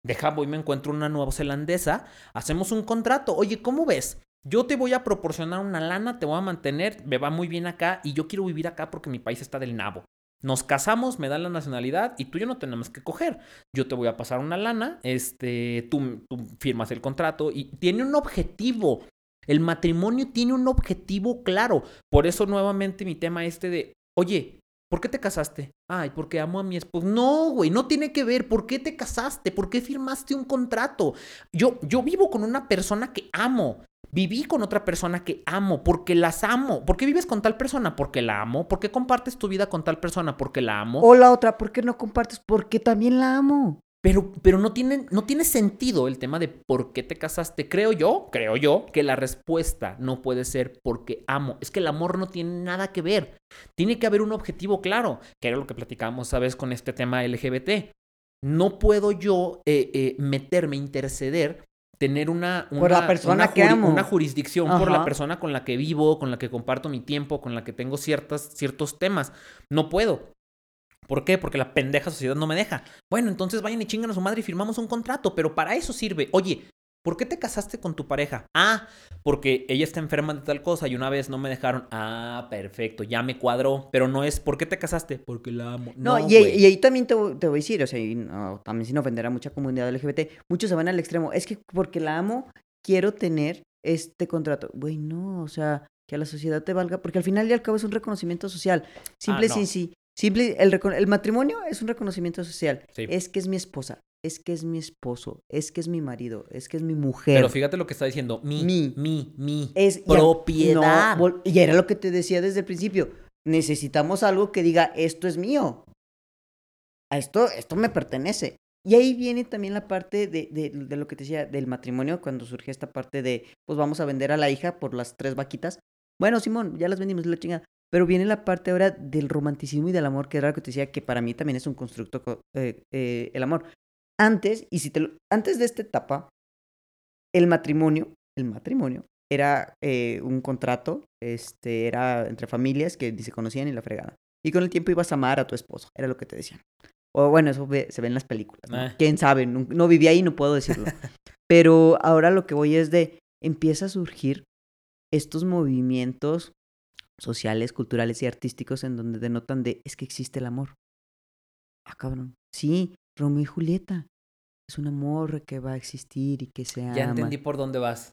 Deja, voy, me encuentro una neozelandesa, hacemos un contrato. Oye, ¿cómo ves? Yo te voy a proporcionar una lana, te voy a mantener, me va muy bien acá y yo quiero vivir acá porque mi país está del nabo. Nos casamos, me dan la nacionalidad y tú y yo no tenemos que coger. Yo te voy a pasar una lana, este, tú, tú firmas el contrato y tiene un objetivo. El matrimonio tiene un objetivo claro. Por eso nuevamente mi tema este de, oye, ¿por qué te casaste? Ay, porque amo a mi esposo. No, güey, no tiene que ver. ¿Por qué te casaste? ¿Por qué firmaste un contrato? Yo, yo vivo con una persona que amo. Viví con otra persona que amo, porque las amo. ¿Por qué vives con tal persona? Porque la amo. ¿Por qué compartes tu vida con tal persona? Porque la amo. O la otra, ¿por qué no compartes? Porque también la amo. Pero, pero no, tiene, no tiene sentido el tema de por qué te casaste. Creo yo, creo yo, que la respuesta no puede ser porque amo. Es que el amor no tiene nada que ver. Tiene que haber un objetivo claro, que era lo que platicábamos, ¿sabes? Con este tema LGBT. No puedo yo eh, eh, meterme, interceder, tener una, Por la una- persona una que juri- amo. una jurisdicción por la persona con la que vivo, con la que comparto mi tiempo, con la que tengo ciertas, ciertos temas. No puedo. ¿Por qué? Porque la pendeja sociedad no me deja. Bueno, entonces vayan y chingan a su madre y firmamos un contrato, pero para eso sirve. Oye, ¿por qué te casaste con tu pareja? Ah, porque ella está enferma de tal cosa y una vez no me dejaron. Ah, perfecto, ya me cuadró. Pero no es, ¿por qué te casaste? Porque la amo. No, No, y, y ahí también te, voy- te voy a decir, o sea, y no, también sin ofender a mucha comunidad LGBT, muchos se van al extremo. Es que porque la amo, quiero tener este contrato. Güey, no, o sea, que a la sociedad te valga, porque al final y al cabo es un reconocimiento social. Simple, Ah, no. sí, sí. Simple, el, matrimonio es un reconocimiento social. Sí. Es que es mi esposa, es que es mi esposo, es que es mi marido, es que es mi mujer. Pero fíjate lo que está diciendo. Mi, Mi. mi, mi. es propiedad. no, y era lo que te decía desde el principio. Necesitamos algo que diga, esto es mío. A esto, esto me pertenece. Y ahí viene también la parte de, de- de lo que te decía del matrimonio, cuando surge esta parte de, pues vamos a vender a la hija por las tres vaquitas. Bueno, Simón, ya las vendimos, la chingada. Pero viene la parte ahora del romanticismo y del amor, que era lo que te decía, que para mí también es un constructo, co- eh, eh, el amor. Antes, y si te lo- antes de esta etapa, el matrimonio, el matrimonio, era eh, un contrato, este, era entre familias que ni se conocían ni la fregada. Y con el tiempo ibas a amar a tu esposo, era lo que te decían. O bueno, eso ve- se ve en las películas. ¿no? Ah. Quién sabe, no, no viví ahí, no puedo decirlo. Pero ahora lo que voy es de, empieza a surgir estos movimientos sociales, culturales y artísticos en donde denotan de, es que existe el amor. Ah, cabrón. Sí, Romeo y Julieta. Es un amor que va a existir y que se ama. Ya entendí por dónde vas.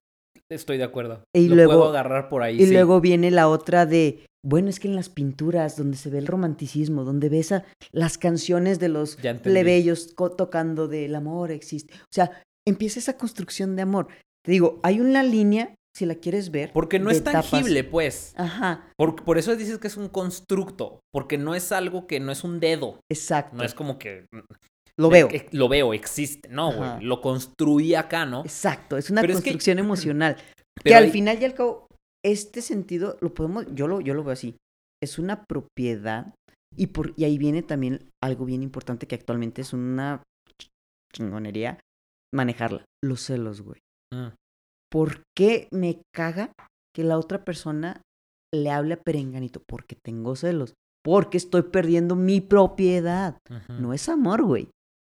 Estoy de acuerdo. Y Lo luego- puedo agarrar por ahí. Y sí. luego viene la otra de, bueno, es que en las pinturas, donde se ve el romanticismo, donde ves a las canciones de los Ya plebeyos tocando del amor existe. O sea, empieza esa construcción de amor. Te digo, hay una línea, si la quieres ver. Porque no es tangible, pues. Ajá, Por, por eso dices que es un constructo. Porque no es algo que no es un dedo. exacto. No es como que. Lo veo. eh, Lo veo, existe. No, güey. Lo construí acá, ¿no? Exacto, es una Pero es que- construcción emocional. que Pero al hay- final y al cabo, este sentido lo podemos, yo lo, yo lo veo así. Es una propiedad. Y, por, y ahí viene también algo bien importante que actualmente es una ch- chingonería manejarla. Los celos, güey. Mm. ¿Por qué me caga que la otra persona le hable a Perenganito? Porque tengo celos. porque estoy perdiendo mi propiedad. No es amor, güey.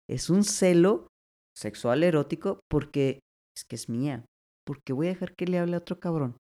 Es un celo sexual erótico porque es que es mía. ¿Por qué voy a dejar que le hable a otro cabrón?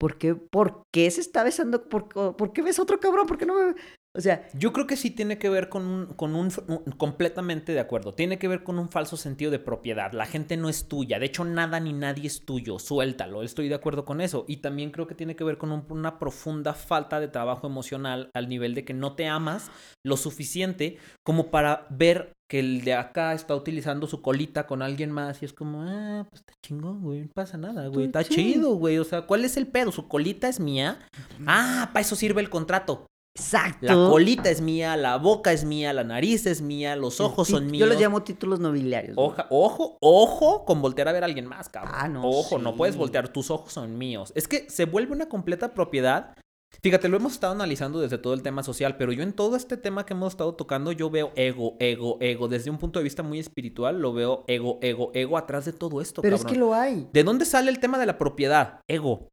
¿Por qué, por qué se está besando? ¿Por, por qué ves a otro cabrón? ¿Por qué no me.? O sea, Yo creo que sí tiene que ver con un, con un, un- completamente de acuerdo. Tiene que ver con un falso sentido de propiedad. La gente no es tuya. De hecho, nada ni nadie es tuyo. Suéltalo. Estoy de acuerdo con eso. Y también creo que tiene que ver con un- una profunda falta de trabajo emocional al nivel de que no te amas lo suficiente como para ver que el de acá está utilizando su colita con alguien más y es como, ah, pues está chingón, güey, no pasa nada, güey, está chido, güey, o sea, ¿cuál es el pedo? ¿Su colita es mía? Ah, para eso sirve el contrato. Exacto. La colita es mía, la boca es mía, la nariz es mía, los ojos son míos. Yo los llamo títulos nobiliarios. Oja- ojo, ojo con voltear a ver a alguien más, cabrón. Ah, no, Ojo, no puedes voltear, tus ojos son míos. Es que se vuelve una completa propiedad. Fíjate, lo hemos estado analizando desde todo el tema social, pero yo en todo este tema que hemos estado tocando, yo veo ego, ego, ego. Desde un punto de vista muy espiritual, lo veo ego, ego, ego atrás de todo esto, Pero es cabrón. que lo hay. ¿De dónde sale el tema de la propiedad? Ego.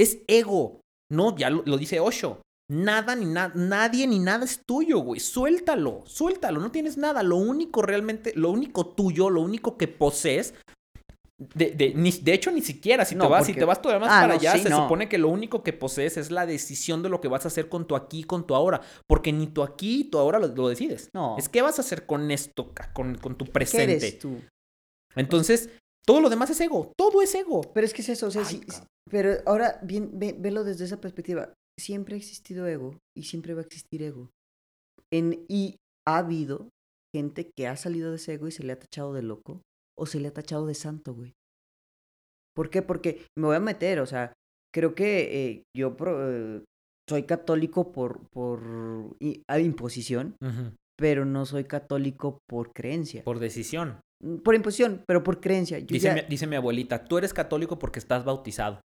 Es ego. No, ya lo, lo dice Osho. Nada ni nada, nadie ni nada es tuyo, güey. Suéltalo, suéltalo. No tienes nada. Lo único realmente, lo único tuyo, lo único que posees. De, de, ni- de hecho, ni siquiera. Si No, te vas, si te vas todavía más Ah, para no, allá, sí, se no. supone que lo único que posees es la decisión de lo que vas a hacer con tu aquí y con tu ahora. Porque ni tu aquí y tu ahora lo, lo decides. No. Es qué vas a hacer con esto, con, con tu ¿Qué presente. eres tú? Entonces, todo lo demás es ego. Todo es ego. Pero es que es eso, o sea, Ay, pero ahora bien, ve- velo desde esa perspectiva. Siempre ha existido ego y siempre va a existir ego. En, y ha habido gente que ha salido de ese ego y se le ha tachado de loco o se le ha tachado de santo, güey. ¿Por qué? Porque me voy a meter, o sea, creo que eh, yo pro- eh, soy católico por, por imposición, pero no soy católico por creencia. Por, Por decisión. imposición, pero por creencia. Dice, ya- mi, dice mi abuelita, tú eres católico porque estás bautizado.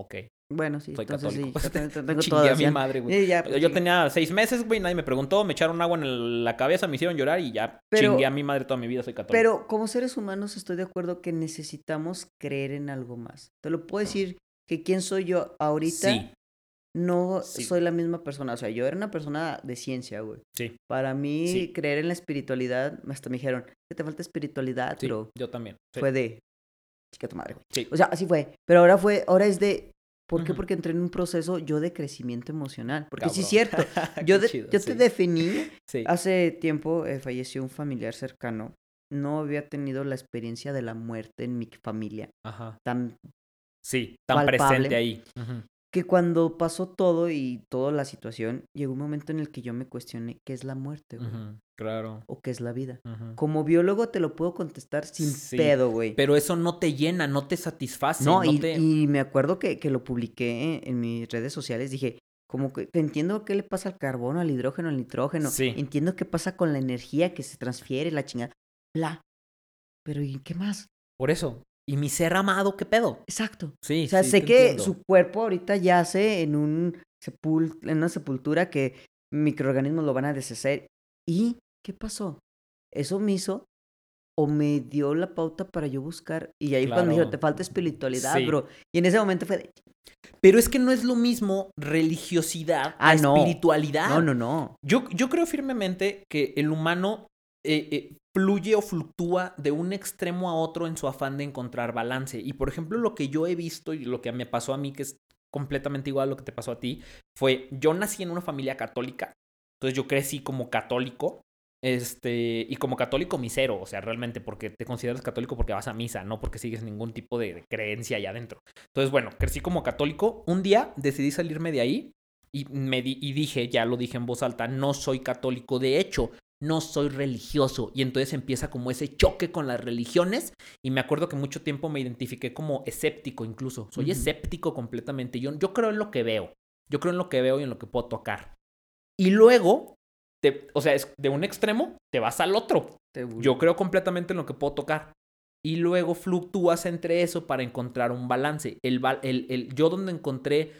Ok, Bueno, sí, soy entonces católico. sí, yo tengo Chingué a mi madre, güey. Ya, pues, Yo sí. tenía seis meses, güey, nadie me preguntó, me echaron agua en la cabeza, me hicieron llorar y ya Pero- chingué a mi madre toda mi vida, soy católico. Pero como seres humanos estoy de acuerdo que necesitamos creer en algo más. Te lo puedo decir que quién soy yo ahorita Sí, no Sí. soy la misma persona. O sea, yo era una persona de ciencia, güey. sí, Para mí creer en la espiritualidad, hasta me dijeron, que te falta espiritualidad, sí, pero yo también. fue de chica tu madre, güey. Sí. O sea, así fue. Pero ahora fue, ahora es de ¿Por qué? Porque entré en un proceso yo de crecimiento emocional. Porque sí es Cabrón. cierto. Yo, de- chido, yo sí. te definí Sí. Hace tiempo eh, falleció un familiar cercano. No había tenido la experiencia de la muerte en mi familia Ajá. tan Sí, tan Palpable. presente ahí. Ujú. que cuando pasó todo y toda la situación, llegó un momento en el que yo me cuestioné qué es la muerte, güey, Ujú, Claro. o qué es la vida. Como biólogo te lo puedo contestar sin Sí, pedo, güey. Pero eso no te llena, no te satisface. No, No, y, te... y me acuerdo que, que lo publiqué en mis redes sociales. Dije, como que entiendo qué le pasa al carbono, al hidrógeno, al nitrógeno. Sí. Entiendo qué pasa con la energía que se transfiere, la chingada. Bla. Pero ¿y qué más? Por eso. ¿Y mi ser amado qué pedo? Exacto. Sí, O sea, sí, sé que entiendo. su cuerpo ahorita yace en un sepul en una sepultura que microorganismos lo van a deshacer. ¿Y qué pasó? Eso me hizo o me dio la pauta para yo buscar. Y ahí cuando me dijeron, te falta espiritualidad, Sí. bro. Y en ese momento fue de, Pero es que no es lo mismo religiosidad Ah, a no. espiritualidad. no, no, no. Yo, yo creo firmemente que el humano eh, eh, fluye o fluctúa de un extremo a otro en su afán de encontrar balance. Y por ejemplo, lo que yo he visto y lo que me pasó a mí, que es completamente igual a lo que te pasó a ti, fue yo nací en una familia católica. Entonces yo crecí como católico. Este, y como católico misero, o sea, realmente porque te consideras católico porque vas a misa, no porque sigues ningún tipo de, creencia allá adentro. Entonces, bueno, crecí como católico. Un día decidí salirme de ahí y, me di- y dije, ya lo dije en voz alta, no soy católico. De hecho, no soy religioso. Y entonces empieza como ese choque con las religiones. Y me acuerdo que mucho tiempo me identifiqué como escéptico incluso. Soy escéptico completamente. Yo, yo creo en lo que veo. Yo creo en lo que veo y en lo que puedo tocar. Y luego, te- o sea, es de un extremo, te vas al otro. Yo creo completamente en lo que puedo tocar. Y luego fluctúas entre eso para encontrar un balance. El, el, el- yo donde encontré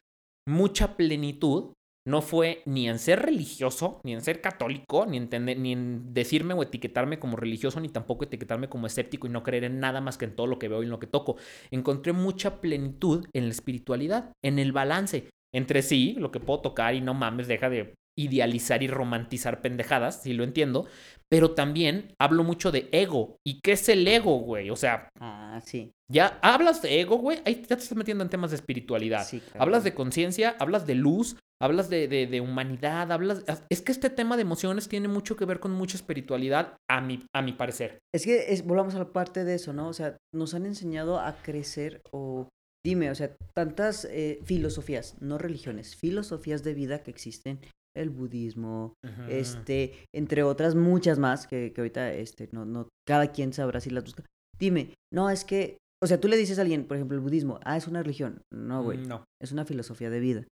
mucha plenitud no fue ni en ser religioso, ni en ser católico, ni, entender, ni en decirme o etiquetarme como religioso, ni tampoco etiquetarme como escéptico y no creer en nada más que en todo lo que veo y en lo que toco. Encontré mucha plenitud en la espiritualidad, en el balance entre sí, lo que puedo tocar y no mames, deja de idealizar y romantizar pendejadas, si lo entiendo, pero también hablo mucho de ego. ¿Y qué es el ego, güey? O sea, Ah, sí. ya hablas de ego, güey, ahí ya te estás metiendo en temas de espiritualidad. Sí. Hablas de conciencia, hablas de luz, hablas de, de- de humanidad, hablas... Es que este tema de emociones tiene mucho que ver con mucha espiritualidad, a mi, a mi parecer. Es que es, volvamos a la parte de eso, ¿no? O sea, nos han enseñado a crecer o... Dime, o sea, tantas eh, filosofías, no religiones, filosofías de vida que existen, el budismo, este, entre otras muchas más que, que ahorita, este, no, no, cada quien sabrá si las busca. Dime, no, es que, o sea, tú le dices a alguien, por ejemplo, el budismo, ah, es una religión. No, güey, No. es una filosofía de vida.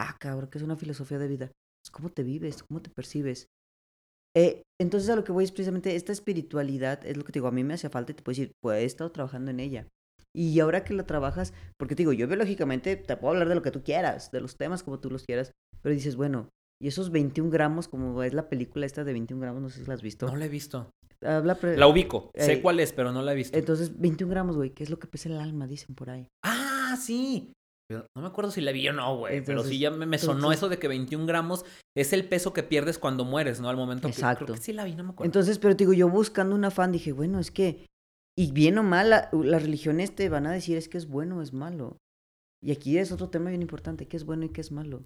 Ah, cabrón, ¿qué es una filosofía de vida? Es cómo te vives, cómo te percibes. Eh, entonces a lo que voy es precisamente esta espiritualidad, es lo que te digo, a mí me hacía falta y te puedo decir, pues he estado trabajando en ella. Y ahora que la trabajas, porque te digo, yo biológicamente te puedo hablar de lo que tú quieras, de los temas como tú los quieras, pero dices, bueno, y esos 21 gramos, como es la película esta de 21 gramos, no sé si la has visto. No la he visto. Habla La ubico. eh, sé cuál es, pero no la he visto. Entonces, 21 gramos, güey, ¿qué es lo que pesa el alma? Dicen por ahí. Ah, sí. Pero no me acuerdo si la vi o no, güey. Pero sí ya me, me sonó entonces- eso de que 21 gramos es el peso que pierdes cuando mueres, ¿no? Al momento que... Exacto. Creo que sí la vi, no me acuerdo. Entonces, pero te digo, yo buscando un afán dije, bueno, es que, y bien o mal, la- las religiones te van a decir es que es bueno o es malo. Y aquí es otro tema bien importante, qué es bueno y qué es malo.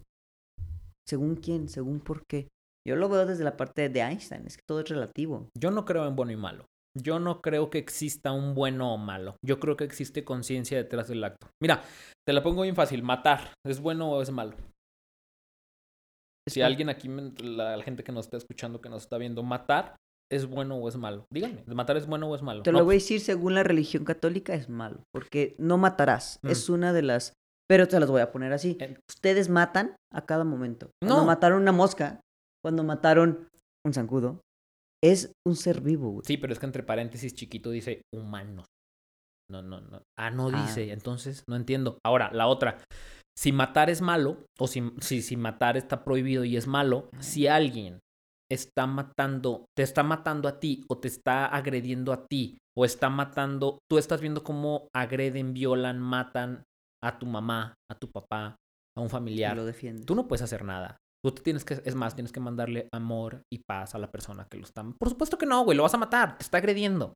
¿Según quién? ¿Según por qué? Yo lo veo desde la parte de Einstein, es que todo es relativo. Yo no creo en bueno y malo. Yo no creo que exista un bueno o malo. Yo creo que existe conciencia detrás del acto. Mira, te la pongo bien fácil. Matar, ¿es bueno o es malo? Si alguien aquí, la gente que nos está escuchando, que nos está viendo, matar, ¿es bueno o es malo? Díganme, ¿matar es bueno o es malo? Te No, lo voy a decir, según la religión católica es malo, porque no matarás. Mm. Es una de las... Pero te las voy a poner así. Ustedes matan a cada momento. Cuando No. mataron una mosca, cuando mataron un zancudo, es un ser vivo, güey. Sí, pero es que entre paréntesis chiquito dice humanos. No, no, no. Ah, no Ah. dice, entonces no entiendo. Ahora, la otra. Si matar es malo, o si, si, si matar está prohibido y es malo, si alguien está matando, te está matando a ti, o te está agrediendo a ti, o está matando, tú estás viendo cómo agreden, violan, matan a tu mamá, a tu papá, a un familiar. lo. Tú no puedes hacer nada. Tú te tienes que, es más, tienes que mandarle amor y paz a la persona que lo está. Por supuesto que no, güey, lo vas a matar, te está agrediendo.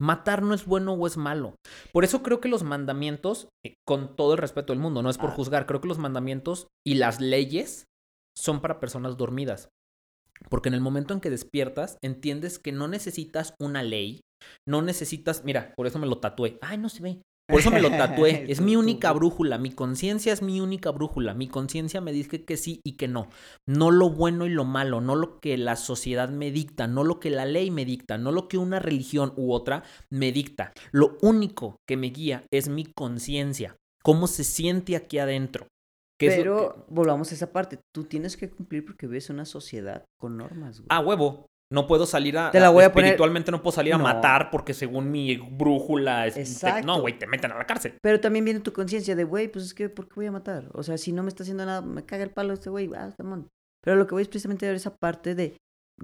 Matar no es bueno o es malo. Por eso creo que los mandamientos, eh, con todo el respeto del mundo, no es por Ah. juzgar, creo que los mandamientos y las leyes son para personas dormidas. Porque en el momento en que despiertas, entiendes que no necesitas una ley, no necesitas, mira, por eso me lo tatué. Ay, no se ve. Por eso me lo tatué. Es mi única brújula. Mi conciencia es mi única brújula. Mi conciencia me dice que sí y que no. No lo bueno y lo malo. No lo que la sociedad me dicta. No lo que la ley me dicta. No lo que una religión u otra me dicta. Lo único que me guía es mi conciencia. Cómo se siente aquí adentro. ¿Qué es lo Pero que- volvamos a esa parte. Tú tienes que cumplir porque ves una sociedad con normas, güey. Ah, huevo. No puedo salir a. Te la voy a poner- espiritualmente no puedo salir a No. matar porque según mi brújula es. Exacto. no, güey, te meten a la cárcel. Pero también viene tu conciencia de, güey, pues es que, ¿por qué voy a matar? O sea, si no me está haciendo nada, me caga el palo este güey, ah, Simón. Pero lo que voy es precisamente ver esa parte de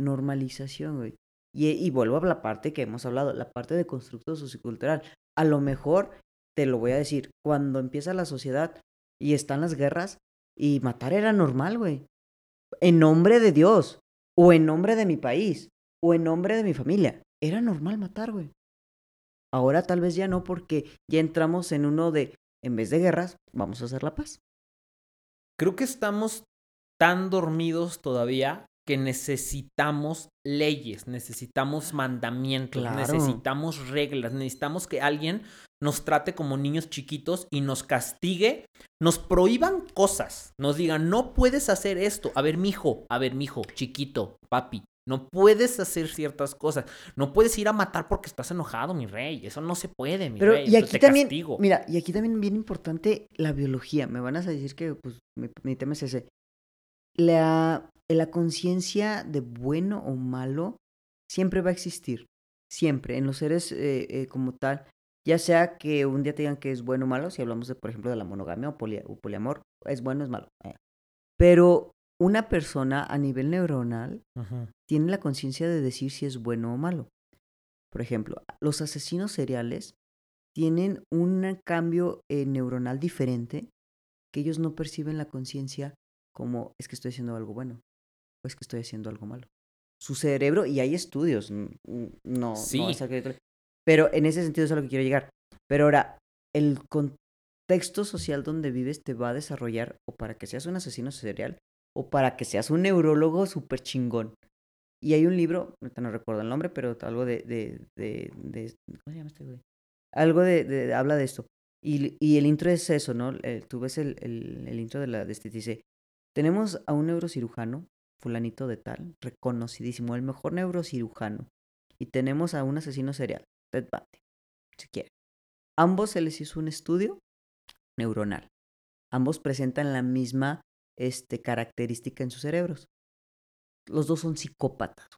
normalización, güey. Y, y vuelvo a la parte que hemos hablado, la parte de constructo sociocultural. A lo mejor, te lo voy a decir, cuando empieza la sociedad y están las guerras, y matar era normal, güey. En nombre de Dios, o en nombre de mi país, o en nombre de mi familia. Era normal matar, güey. Ahora tal vez ya no, porque ya entramos en uno de, en vez de guerras, vamos a hacer la paz. Creo que estamos tan dormidos todavía que necesitamos leyes, necesitamos mandamientos, Claro. necesitamos reglas, necesitamos que alguien nos trate como niños chiquitos y nos castigue, nos prohíban cosas, nos digan, no puedes hacer esto. A ver, mijo, a ver, mijo, chiquito, papi, no puedes hacer ciertas cosas. No puedes ir a matar porque estás enojado, mi rey. Eso no se puede, mi Pero, rey. y aquí te también, castigo. mira, y aquí también bien importante la biología. Me van a decir que, pues, mi, mi tema es ese. La, la conciencia de bueno o malo siempre va a existir. Siempre. En los seres eh, eh, como tal. Ya sea que un día te digan que es bueno o malo, si hablamos, de, por ejemplo, de la monogamia o, poli- o poliamor, es bueno o es malo. eh. Pero una persona a nivel neuronal tiene la conciencia de decir si es bueno o malo. Por ejemplo, los asesinos seriales tienen un cambio eh, neuronal diferente que ellos no perciben la conciencia como es que estoy haciendo algo bueno o es que estoy haciendo algo malo. Su cerebro, y hay estudios, no, sí. pero en ese sentido es a lo que quiero llegar. Pero ahora, el contexto social donde vives te va a desarrollar o para que seas un asesino serial o para que seas un neurólogo súper chingón. Y hay un libro, no recuerdo el nombre, pero algo de, de, de, ¿cómo se llama este güey? Algo de, habla de esto. Y, y, el intro es eso, ¿no? Eh, tú ves el, el, el, intro de, la, de este, dice, tenemos a un neurocirujano, fulanito de tal, reconocidísimo, el mejor neurocirujano. Y tenemos a un asesino serial, Ted Bundy, si quiere. Ambos se les hizo un estudio neuronal. Ambos presentan la misma este, característica en sus cerebros. Los dos son psicópatas.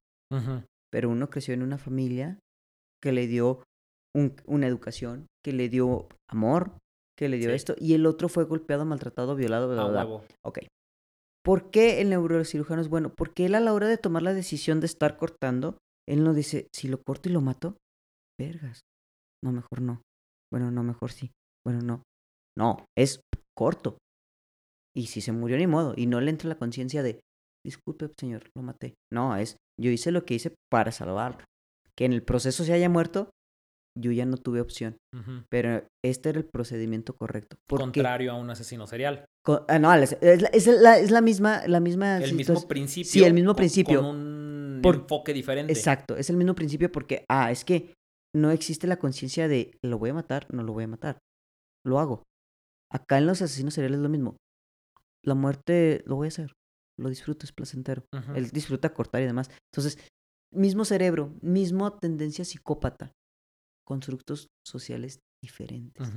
Pero uno creció en una familia que le dio una educación, que le dio amor, que le dio esto, y el otro fue golpeado, maltratado, violado, bla, bla, bla. Ok. ¿Por qué el neurocirujano es bueno? Porque él a la hora de tomar la decisión de estar cortando, él no dice, si lo corto y lo mato, vergas. No, mejor no. Bueno, no, mejor sí. Bueno, no. No, es corto. Y si se murió, ni modo. Y no le entra la conciencia de, disculpe, señor, lo maté. No, es, yo hice lo que hice para salvarlo. Que en el proceso se haya muerto, yo ya no tuve opción. Pero este era el procedimiento correcto. Contrario a un asesino serial. Ah, no, es, la, misma, la misma. El mismo principio. Sí, el mismo principio. Con un enfoque diferente. Exacto, es el mismo principio porque, ah, es que no existe la conciencia de lo voy a matar, no lo voy a matar. Lo hago. Acá en los asesinos seriales es lo mismo. La muerte lo voy a hacer. Lo disfruto, es placentero. Él disfruta cortar y demás. Entonces, mismo cerebro, mismo tendencia psicópata constructos sociales diferentes.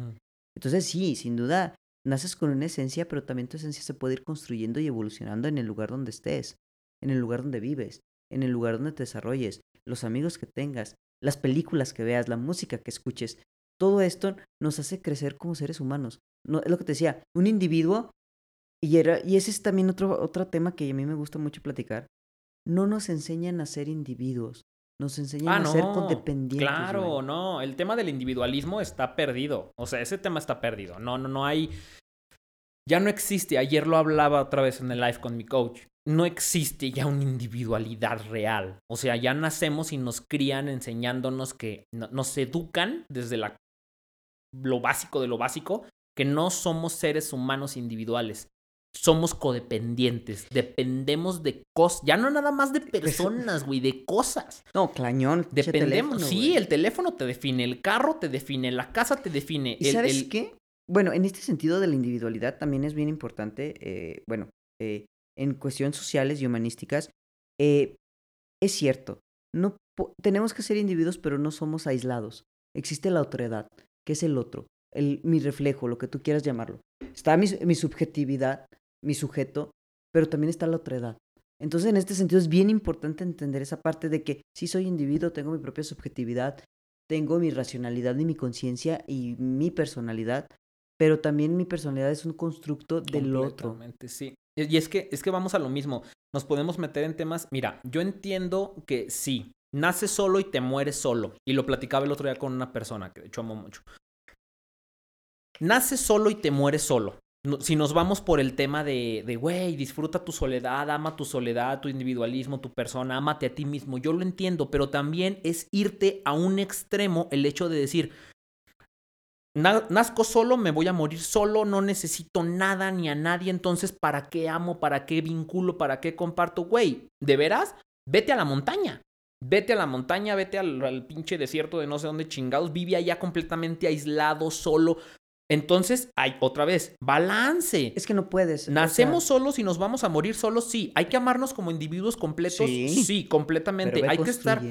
Entonces sí, sin duda, naces con una esencia, pero también tu esencia se puede ir construyendo y evolucionando en el lugar donde estés, en el lugar donde vives, en el lugar donde te desarrolles, los amigos que tengas, las películas que veas, la música que escuches. Todo esto nos hace crecer como seres humanos. No, es lo que te decía, un individuo, y, era, y ese es también otro, otro tema que a mí me gusta mucho platicar, no nos enseñan a ser individuos, nos enseñan ah, a ser codependientes. Claro, no. El tema del individualismo está perdido. O sea, ese tema está perdido. No, no, no hay. Ya no existe. Ayer lo hablaba otra vez en el live con mi coach. No existe ya una individualidad real. O sea, ya nacemos y nos crían enseñándonos que nos educan desde la, lo básico de lo básico, que no somos seres humanos individuales somos codependientes, dependemos de cosas, ya no nada más de personas, güey, de cosas. No, clañón. Dependemos, sí, el teléfono te define, el carro te define, la casa te define. ¿Y sabes qué? Bueno, en este sentido de la individualidad también es bien importante, eh, bueno, eh, en cuestiones sociales y humanísticas, eh, es cierto, no tenemos que ser individuos, pero no somos aislados. Existe la otredad, que es el otro, el, mi reflejo, lo que tú quieras llamarlo. Está mi, mi subjetividad, mi sujeto, pero también está la otra edad. Entonces, en este sentido, es bien importante entender esa parte de que sí soy individuo, tengo mi propia subjetividad, tengo mi racionalidad y mi conciencia y mi personalidad, pero también mi personalidad es un constructo del otro. Sí. Y es que, es que vamos a lo mismo. Nos podemos meter en temas. Mira, yo entiendo que sí, naces solo y te mueres solo. Y lo platicaba el otro día con una persona que de hecho amo mucho. Naces solo y te mueres solo si nos vamos por el tema de, de, güey, disfruta tu soledad, ama tu soledad, tu individualismo, tu persona, amate a ti mismo, yo lo entiendo, pero también es irte a un extremo el hecho de decir, nazco solo, me voy a morir solo, no necesito nada ni a nadie, entonces, ¿para qué amo? ¿Para qué vinculo? ¿Para qué comparto? Güey, ¿de veras? Vete a la montaña. Vete a la montaña, vete al, al, pinche desierto de no sé dónde chingados, vive allá completamente aislado, solo, entonces, hay otra vez, balance. Es que no puedes. Nacemos solos y nos vamos a morir solos, sí. Hay que amarnos como individuos completos, sí, completamente. Hay que estar.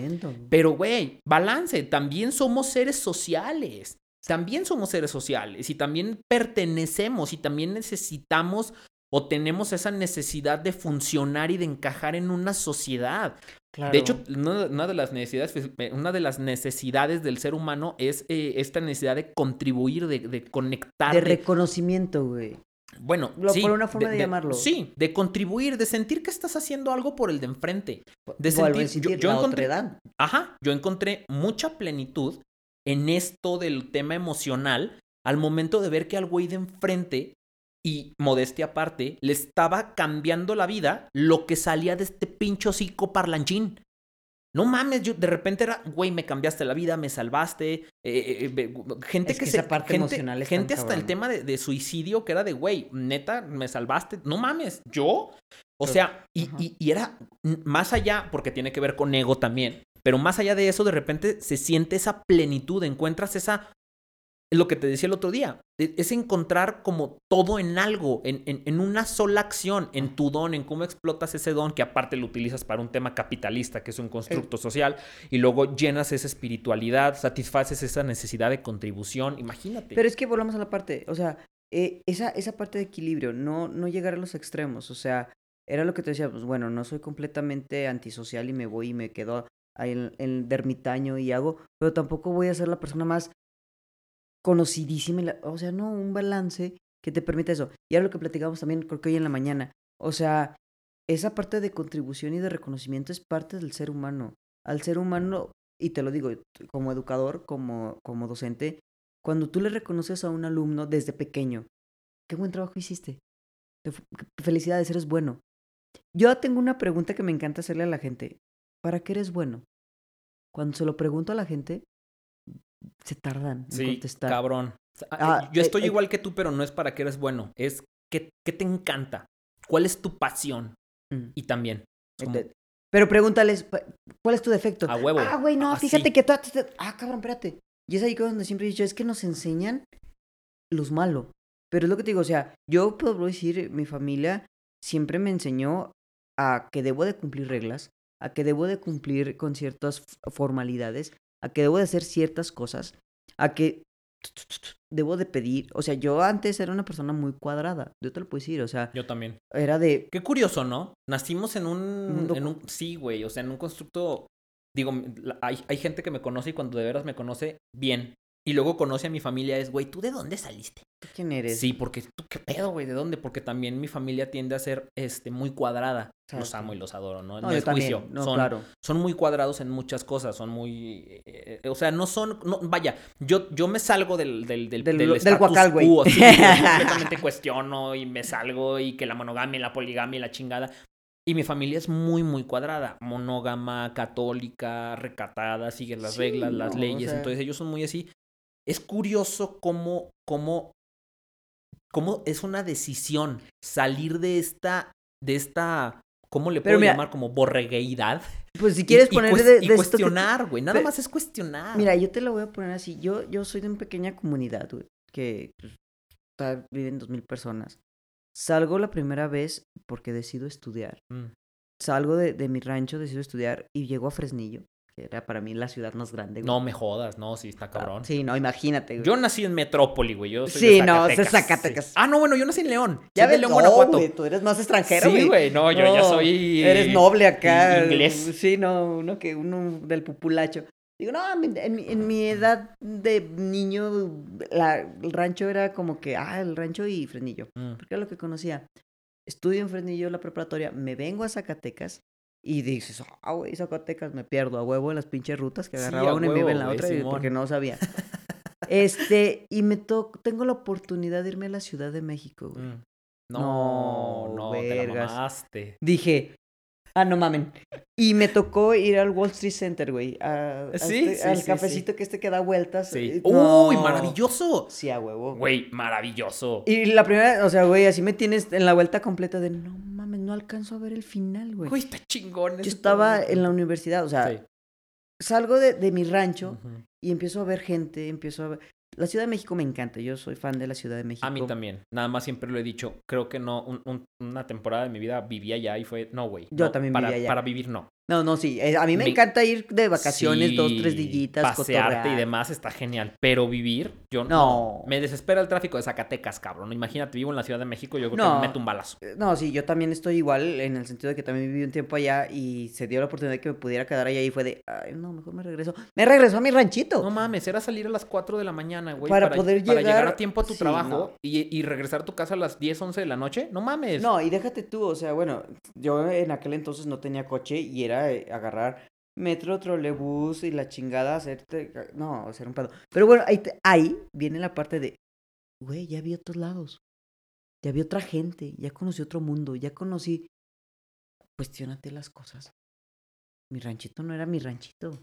Pero, güey, balance. También somos seres sociales. También somos seres sociales y también pertenecemos y también necesitamos o tenemos esa necesidad de funcionar y de encajar en una sociedad. De hecho, una, de las necesidades, eh, una de las necesidades del ser humano es eh, esta necesidad de contribuir, de, conectar. De reconocimiento, güey. Bueno, sí, por una forma de, llamarlo. Sí, de contribuir, de sentir que estás haciendo algo por el de enfrente. De sentir, yo, encontré, Ajá, yo encontré mucha plenitud en esto del tema emocional al momento de ver que al güey de enfrente y modestia aparte, le estaba cambiando la vida lo que salía de este pincho hocico parlanchín. No mames, yo de repente era, güey, me cambiaste la vida, me salvaste. eh, eh, eh, gente Es que, que se. parte gente, emocional es gente hasta el tema de, de suicidio que era de, güey, neta, me salvaste. No mames, yo. O sea, y, Ajá. y- y era más allá, porque tiene que ver con ego también. Pero más allá de eso, de repente se siente esa plenitud, encuentras esa. Lo que te decía el otro día, e- es encontrar como todo en algo, en, en- en una sola acción, en tu don, en cómo explotas ese don, que aparte lo utilizas para un tema capitalista, que es un constructo social, y luego llenas esa espiritualidad, satisfaces esa necesidad de contribución, imagínate. Pero es que volvamos a la parte, o sea, eh, esa, esa parte de equilibrio, no, no llegar a los extremos, o sea, era lo que te decía, pues bueno, no soy completamente antisocial y me voy y me quedo ahí en, en de ermitaño y hago, pero tampoco voy a ser la persona más conocidísima, o sea, no, un balance que te permita eso. Y era lo que platicamos también, creo que hoy en la mañana, o sea, esa parte de contribución y de reconocimiento es parte del ser humano. Al ser humano, y te lo digo, como educador, como, como docente, cuando tú le reconoces a un alumno desde pequeño, qué buen trabajo hiciste. Felicidades, eres bueno. Yo tengo una pregunta que me encanta hacerle a la gente. ¿Para qué eres bueno? Cuando se lo pregunto a la gente, se tardan en sí, contestar. cabrón. Ah, Yo eh, estoy eh, igual que tú, pero no es para que eres bueno, es que, que te encanta. ¿Cuál es tu pasión? Mm. Y también. es como, Ente- Pero pregúntales, ¿cuál es tu defecto? A huevo. Ah, güey, no, Así. fíjate que tú... Ah, cabrón, espérate. Y es ahí donde siempre he dicho, es que nos enseñan los malos. Pero es lo que te digo, o sea, yo puedo decir, mi familia siempre me enseñó a que debo de cumplir reglas, a que debo de cumplir con ciertas formalidades, a que debo de hacer ciertas cosas, a que debo de pedir. O sea, yo antes era una persona muy cuadrada, yo te lo puedo decir, o sea, Yo también. era de... Qué curioso, ¿no? Nacimos en un, Mundo- en un sí, güey, o sea, en un constructo, digo, hay, hay gente que me conoce y cuando de veras me conoce, bien. Y luego conoce a mi familia, es, güey, ¿tú de dónde saliste? ¿Quién eres? Sí, porque tú qué pedo, güey, ¿de dónde? Porque también mi familia tiende a ser este muy cuadrada. Los amo y los adoro, ¿no? No, No, yo es también. juicio. No, son, claro. son muy cuadrados en muchas cosas, son muy... eh, o sea, no son... No, vaya, yo, yo me salgo del... Del, del, Del- del, status guacal, güey. quo, sí, yo completamente cuestiono y me salgo y que la monogamia la poligamia la chingada. Y mi familia es muy, muy cuadrada. Monógama, católica, recatada, sigue las Sí, reglas, las no, o leyes. sea- Entonces ellos son muy así. Es curioso cómo, cómo, cómo es una decisión salir de esta, de esta, ¿cómo le puedo mira, llamar? Como borregueidad. Pues si quieres y, poner de, y de cuestionar, güey. Nada más es cuestionar. Mira, yo te lo voy a poner así. Yo, yo soy de una pequeña comunidad, güey, que pues, está- viven dos mil personas. Salgo la primera vez porque decido estudiar. Mm. Salgo de, de mi rancho, decido estudiar y llego a Fresnillo, era para mí la ciudad más grande. güey. No me jodas, no, sí está cabrón. Sí, no, imagínate, güey. Yo nací en Metrópoli, güey. Yo soy Sí, de no, es Zacatecas. Sí. Ah, no, bueno, yo nací en León. ya soy de León, no, Guanajuato. güey, tú eres más extranjero, güey. Sí, güey, no, yo ya soy. Eres noble acá. inglés. Sí, no, uno que uno del populacho. Digo, no, en, mi- en en mi edad de niño, la- el rancho era como que, ah, el rancho y Fresnillo. Mm. Porque era lo que conocía. Estudio en Fresnillo la preparatoria, me vengo a Zacatecas y dices, ah, güey, Zacatecas, me pierdo a huevo en las pinches rutas que Sí, agarraba a una y me iba en la huevo, otra y- porque no sabía. Este, y me to tengo la oportunidad de irme a la Ciudad de México, güey. Mm. No, No, no, te la mamaste. Dije, ah, no mamen. Y me tocó ir al Wall Street Center, güey. a- a Sí, este- sí, al sí, cafecito que este que da vueltas. Sí. eh, ¡Uy, maravilloso! Sí, a huevo. Güey, maravilloso. Y la primera, o sea, güey, así me tienes en la vuelta completa de no mames, no alcanzo a ver el final, güey. Güey, está chingón. Yo estaba en la universidad, o sea, salgo de, de mi rancho y empiezo a ver gente, empiezo a ver. La Ciudad de México me encanta, yo soy fan de la Ciudad de México. A mí también. Nada más siempre lo he dicho. Creo que no. un- un- una temporada de mi vida vivía allá y fue. No, güey. Yo no, también para, vivía allá. Para vivir, no. No, no, sí, eh, a mí me, Me- encanta ir de vacaciones, dos, tres dillitas, Pasearte y demás está genial. Pero vivir, yo no. No. Me desespera el tráfico de Zacatecas, cabrón. Imagínate, vivo en la Ciudad de México. Yo creo No. que me meto un balazo. No, sí, yo también estoy igual en el sentido de que también viví un tiempo allá y se dio la oportunidad de que me pudiera quedar allá y fue de, ay, no, mejor me regreso. Me regresó a mi ranchito. No mames, era salir a las 4 de la mañana, güey. Para poder Para llegar llegar- a tiempo a tu sí, trabajo no. y, y regresar a tu casa a las 10, 11 de la noche. No mames. No, y déjate tú, o sea, bueno, yo en aquel entonces no tenía coche y era eh, agarrar metro, trolebús y la chingada, hacerte, no, hacer un pedo. Pero bueno, ahí, te- ahí viene la parte de, güey, ya vi otros lados. ya vi otra gente, ya conocí otro mundo, ya conocí. Cuestiónate las cosas. Mi ranchito no era mi ranchito.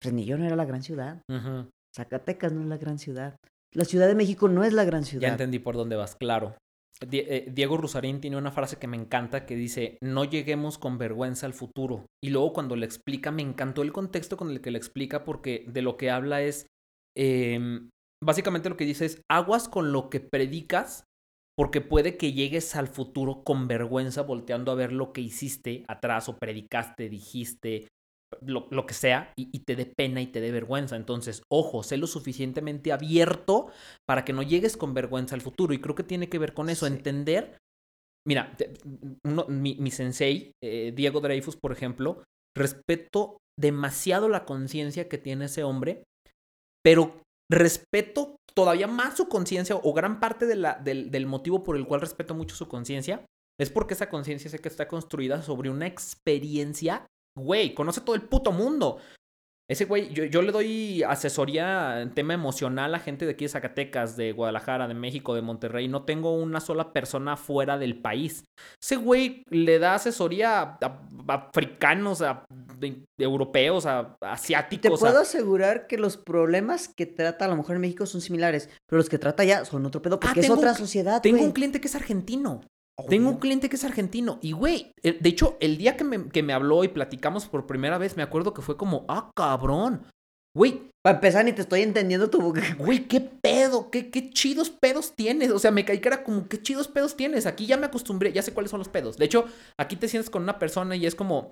Fresnillo no era la gran ciudad. Zacatecas no es la gran ciudad. La Ciudad de México no es la gran ciudad. Ya entendí por dónde vas, claro. Eh, Diego Rusarín tiene una frase que me encanta que dice, no lleguemos con vergüenza al futuro. Y luego cuando le explica, me encantó el contexto con el que le explica porque de lo que habla es, em, básicamente lo que dice es, aguas con lo que predicas porque puede que llegues al futuro con vergüenza volteando a ver lo que hiciste atrás o predicaste, dijiste, lo, lo que sea, y, y te dé pena y te dé vergüenza. Entonces, ojo, sé lo suficientemente abierto para que no llegues con vergüenza al futuro. Y creo que tiene que ver con eso, Sí. entender. Mira, te- uno- mi, mi sensei, eh, Diego Dreyfus, por ejemplo, respeto demasiado la conciencia que tiene ese hombre, pero respeto todavía más su conciencia o gran parte de la- del, del motivo por el cual respeto mucho su conciencia es porque esa conciencia sé que está construida sobre una experiencia, güey, conoce todo el puto mundo. Ese güey, yo, yo le doy asesoría en tema emocional a gente de aquí de Zacatecas, de Guadalajara, de México, de Monterrey. No tengo una sola persona fuera del país. Ese güey le da asesoría a, a- a africanos, a, de- de europeos, a, Te asiáticos. a- puedo asegurar que los problemas que trata la mujer en México son similares, pero los que trata allá son otro pedo, porque es Ah, tengo otra un- sociedad, Tengo un cliente que es argentino. Tengo un cliente que es argentino. Y, güey, de hecho, el día que me, que me habló y platicamos por primera vez, me acuerdo que fue como, ah, cabrón. Güey, Para empezar, ni te estoy entendiendo tu... güey, qué pedo, qué, qué chidos pedos tienes. O sea, me caí que era como, qué chidos pedos tienes. Aquí ya me acostumbré, ya sé cuáles son los pedos. De hecho, aquí te sientes con una persona y es como,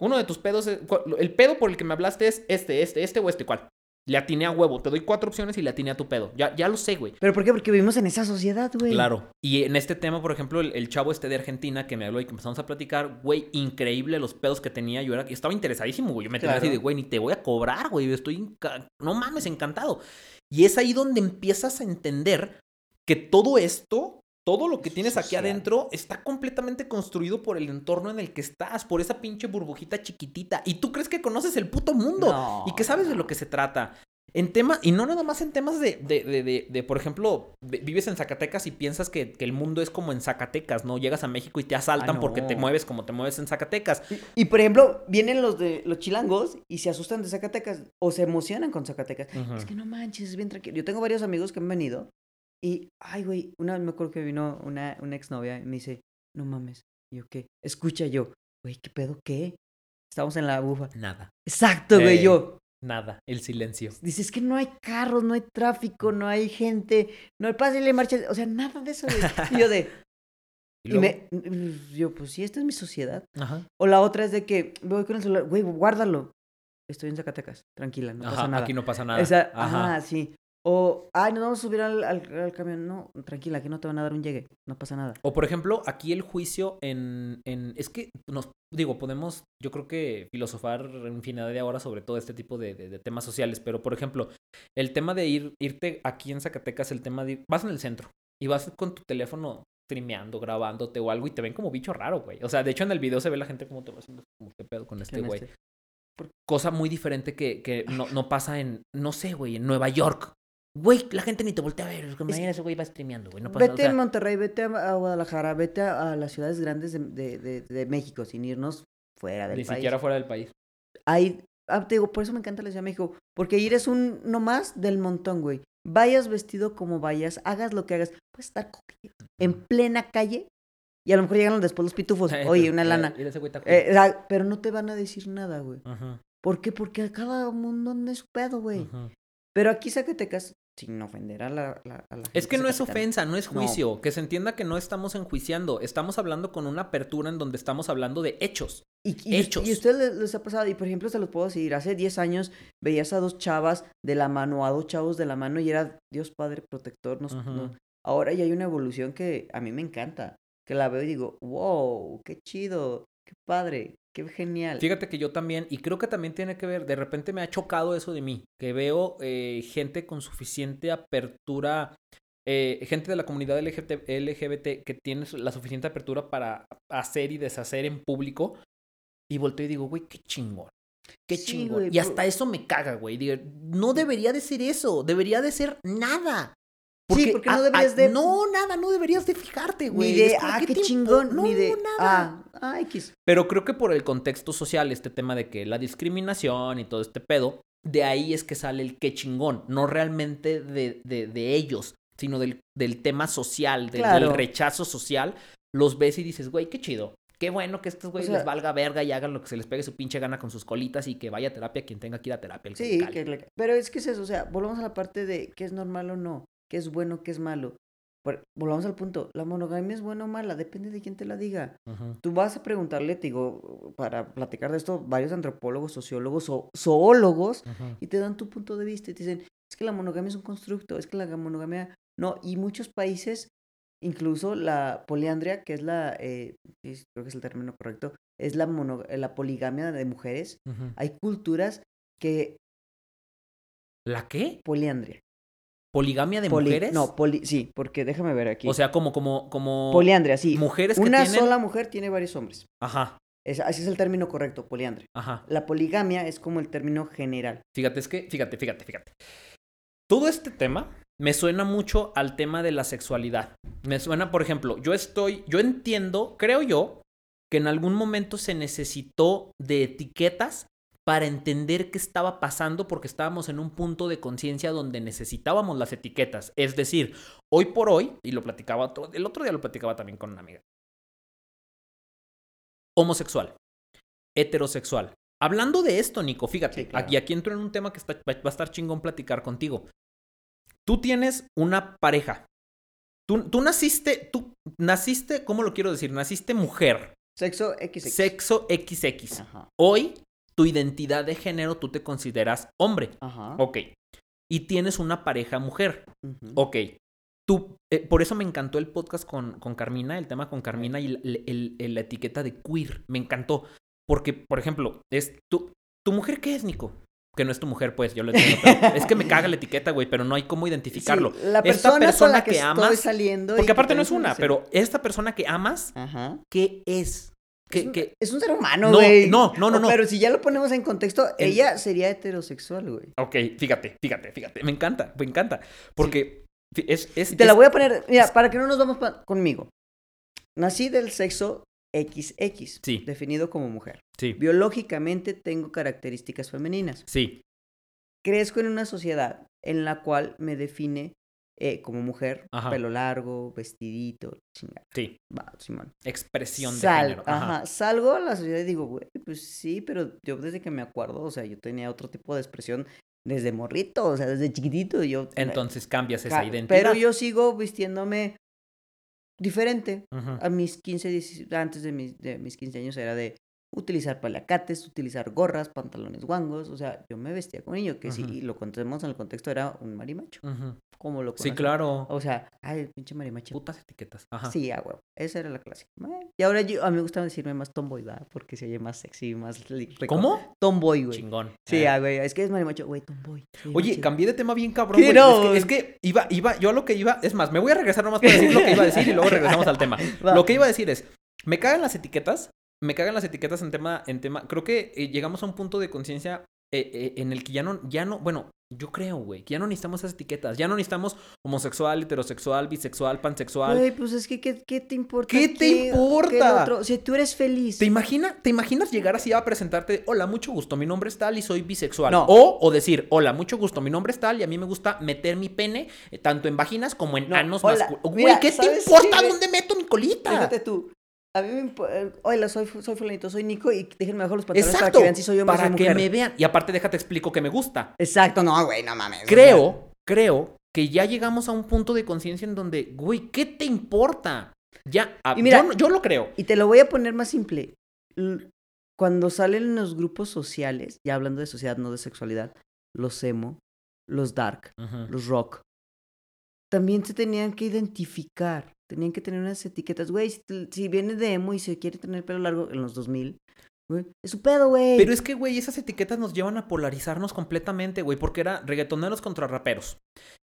uno de tus pedos, es- el pedo por el que me hablaste es este, este, este o este, ¿cuál? Le atiné a huevo, te doy cuatro opciones y le atiné a tu pedo. Ya, ya lo sé, güey. ¿Pero por qué? Porque vivimos en esa sociedad, güey. Claro. Y en este tema, por ejemplo, el, el chavo este de Argentina que me habló y que empezamos a platicar, güey, increíble los pedos que tenía. Yo era, yo estaba interesadísimo, güey. Yo me tenía Claro. así de, güey, ni te voy a cobrar, güey. Estoy, no mames, encantado. Y es ahí donde empiezas a entender que todo esto, todo lo que tienes aquí adentro, está completamente construido por el entorno en el que estás, por esa pinche burbujita chiquitita. Y tú crees que conoces el puto mundo No, y que sabes de lo que se trata. En temas, y no nada más en temas de, de, de, de, por ejemplo, vi- vives en Zacatecas y piensas que, que el mundo es como en Zacatecas, ¿no? Llegas a México y te asaltan Ah, porque te mueves como te mueves en Zacatecas. Y, y, por ejemplo, vienen los de los chilangos y se asustan de Zacatecas o se emocionan con Zacatecas. Es que no manches, es bien tranquilo. Yo tengo varios amigos que han venido y, ay, güey, una vez me acuerdo que vino una, una exnovia y me dice, no mames. Y yo, ¿qué? Escucha yo, güey, ¿qué pedo? ¿Qué? Estamos en la bufa. Nada, Exacto, güey, Ey. yo. nada, el silencio. Dice, es que no hay carros, no hay tráfico, no hay gente, no hay pásale marcha. O sea, nada de eso, güey. Y yo de, Y me, yo, pues sí, esta es mi sociedad. Ajá. O la otra es de que voy con el celular, güey, guárdalo. Estoy en Zacatecas, tranquila, no Ajá, pasa nada. aquí no pasa nada. Esa- Ajá. ajá. sí. O, ay, nos vamos a subir al, al- al camión. No, tranquila, aquí no te van a dar un llegue, no pasa nada. O por ejemplo, aquí el juicio en, en es que nos digo, podemos yo creo que filosofar infinidad de horas sobre todo este tipo de, de- de temas sociales, pero por ejemplo, el tema de ir irte aquí en Zacatecas, el tema de ir- vas en el centro y vas con tu teléfono streameando, grabándote o algo y te ven como bicho raro, güey. O sea, de hecho en el video se ve la gente como te va haciendo como qué pedo con este ¿Quién güey. este? Cosa muy diferente que, que no, no pasa en, no sé, güey, en Nueva York. Güey, la gente ni te voltea a ver. Es como, Es- "Mira, ese güey va streameando, güey. No pasa Vete o sea, a Monterrey, vete a, Guadalajara, vete a, a las ciudades grandes de, de- de- de México, sin irnos fuera del Ni país. siquiera fuera del país. Hay, ah, te digo, por eso me encanta la Ciudad de México, porque ir es un no más del montón, güey. Vayas vestido como vayas, hagas lo que hagas, puedes estar cogido en plena calle y a lo mejor llegan después los pitufos, oye, una lana. Eh, pero no te van a decir nada, güey. Ajá, ¿Por qué? Porque a cada mundo anda su pedo, güey. ajá. Pero aquí Zacatecas, sin ofender a la, la- a la Es gente que no es ofensa, no es No. juicio. Que se entienda que no estamos enjuiciando. Estamos hablando con una apertura en donde estamos hablando de hechos. Y, y, Hechos. y a ustedes les, les ha pasado, y por ejemplo, se los puedo decir, hace 10 años veías a dos chavas de la mano, a dos chavos de la mano, y era Dios Padre protector. nos- no- Ahora ya hay una evolución que a mí me encanta, que la veo y digo, wow, qué chido, qué padre, qué genial. Fíjate que yo también, y creo que también tiene que ver, de repente me ha chocado eso de mí, que veo eh, gente con suficiente apertura, eh, gente de la comunidad LGBT, LGBT que tiene la suficiente apertura para hacer y deshacer en público, y volteo y digo, güey, qué chingón. Qué Sí, chingón. güey, y hasta eso me caga, güey. Digo, no debería de ser eso, debería de ser nada. Sí, porque no deberías de... No, nada, no deberías de fijarte, güey. Ni de, como, ah, ¿qué chingón, No, ni de, nada. ah, ah, X. Pero creo que por el contexto social, este tema de que la discriminación y todo este pedo, de ahí es que sale el qué chingón, no realmente de, de, de ellos, sino del, del tema social, del, Claro. del rechazo social, los ves y dices, güey, qué chido. Qué bueno que estos güeyes sea- les valga verga y hagan lo que se les pegue su pinche gana con sus colitas y que vaya a terapia quien tenga que ir a terapia. el que Sí, que le- pero es que es eso, o sea, volvamos a la parte de qué es normal o no, qué es bueno, qué es malo. Volvamos al punto, la monogamia es buena o mala, depende de quién te la diga. Tú vas a preguntarle, te digo, para platicar de esto, varios antropólogos, sociólogos o zoólogos, y te dan tu punto de vista y te dicen, es que la monogamia es un constructo, es que la monogamia no, y muchos países, incluso la poliandria, que es la, eh, creo que es el término correcto, es la, mono- la poligamia de mujeres, hay culturas que, ¿La qué? poliandria. ¿Poligamia de Poli- mujeres? No, poli, sí, porque déjame ver aquí. O sea, como, como, como poliandria, sí. mujeres que Una tienen... sola mujer tiene varios hombres. Ajá, Es- así es el término correcto, poliandria. ajá. La poligamia es como el término general. Fíjate, es que, fíjate, fíjate, fíjate. Todo este tema me suena mucho al tema de la sexualidad. Me suena, por ejemplo, yo estoy, yo entiendo, creo yo, que en algún momento se necesitó de etiquetas para entender qué estaba pasando porque estábamos en un punto de conciencia donde necesitábamos las etiquetas. Es decir, hoy por hoy, y lo platicaba, otro- el otro día lo platicaba también con una amiga, homosexual, heterosexual. Hablando de esto, Nico, fíjate, Sí, claro. aquí, aquí entro en un tema que está- va va a estar chingón platicar contigo. Tú tienes una pareja. Tú, tú naciste, tú naciste, ¿cómo lo quiero decir? Naciste mujer, Sexo XX. sexo XX. Ajá. Hoy, tu identidad de género, tú te consideras hombre. Ajá. Ok. Y tienes una pareja mujer. Ujú. Ok. Tú, eh, por eso me encantó el podcast con, con Carmina, el tema con Carmina y el- el- el- la etiqueta de queer. Me encantó. Porque, por ejemplo, es tu, ¿tu mujer qué es, Nico? Que no es tu mujer, pues, yo lo entiendo. pero es que me caga la etiqueta, güey, pero no hay cómo identificarlo. Sí, la Esta persona, con persona la que, amas- saliendo. Porque que aparte no es una, pero esta persona que amas, Ajá. ¿qué es? Es ¿Qué, un, qué- es un ser humano, No, güey. no, no, no, O- no. Pero si ya lo ponemos en contexto, El- ella sería heterosexual, güey. Ok, fíjate, fíjate, fíjate. Me encanta, me encanta. Porque es, es, te la voy a poner, mira, para que no nos vamos pa- conmigo. Nací del sexo XX, Sí. definido como mujer. Sí, Biológicamente tengo características femeninas. sí, Crezco en una sociedad en la cual me define eh, como mujer, Ajá. pelo largo, vestidito, chingada. sí. Va, Simón. Expresión de género. Ajá. ajá, salgo a la sociedad y digo, güey, pues sí, pero yo desde que me acuerdo, o sea, yo tenía otro tipo de expresión desde morrito, o sea, desde chiquitito. Yo, Entonces cambias esa Ca- identidad. Pero yo sigo vistiéndome diferente. A mis 15, 16 antes de mis, de mis 15 años era de utilizar palacates, utilizar gorras, pantalones guangos. O sea, yo me vestía como niño, que Ujú. si lo contemos en el contexto era un marimacho. Ujú. Como lo Sí, conocen. claro. O sea, ay, el pinche marimacho. Putas etiquetas. Ajá. Sí, a huevo. Esa era la clásica. Eh, Y ahora yo, a mí me gusta decirme más tomboy, ¿verdad? Porque se oye más sexy, más... ¿Cómo? Tomboy, güey. Chingón. Sí, Eh. ah, güey. Es que es marimacho, güey, tomboy. oye cambié de tema bien cabrón, ¿Qué güey. no? Es, que, es que iba, iba, yo a lo que iba, es más, me voy a regresar nomás para decir lo que iba a decir y luego regresamos al tema. Va. Lo que iba a decir es, me cagan las etiquetas, me cagan las etiquetas en tema, en tema, creo que eh, llegamos a un punto de conciencia eh, eh, en el que ya no, ya no, bueno, yo creo, güey, que ya no necesitamos esas etiquetas, ya no necesitamos homosexual, heterosexual, bisexual, pansexual. Güey, pues es que, ¿qué, qué te importa? ¿Qué te importa? otro? Si tú eres feliz. ¿Te, imagina, ¿Te imaginas llegar así a presentarte, hola, mucho gusto, mi nombre es tal y soy bisexual? No. O, o decir, hola, mucho gusto, mi nombre es tal y a mí me gusta meter mi pene eh, tanto en vaginas como en No, anos masculinos. Güey, ¿qué te ¿sabes importa qué, dónde meto mi colita? Fíjate tú. A mí me impo- eh, Hola, soy, soy fulanito, soy Nico y déjenme bajar los pantalones Exacto, para que vean si soy hombre o para que me vean. Y aparte, déjate explico que me gusta. Exacto, no, güey, no mames. Creo, creo que ya llegamos a un punto de conciencia en donde, güey, ¿qué te importa? Ya, a- Y mira- yo, lo creo. Y te lo voy a poner más simple. Cuando salen los grupos sociales, ya hablando de sociedad, no de sexualidad, los emo, los dark, los rock, también se tenían que identificar. Tenían que tener unas etiquetas. Güey, si, si viene de emo y se quiere tener pelo largo en los 2000, güey, es su pedo, güey. Pero es que, güey, esas etiquetas nos llevan a polarizarnos completamente, güey, porque era reggaetoneros contra raperos.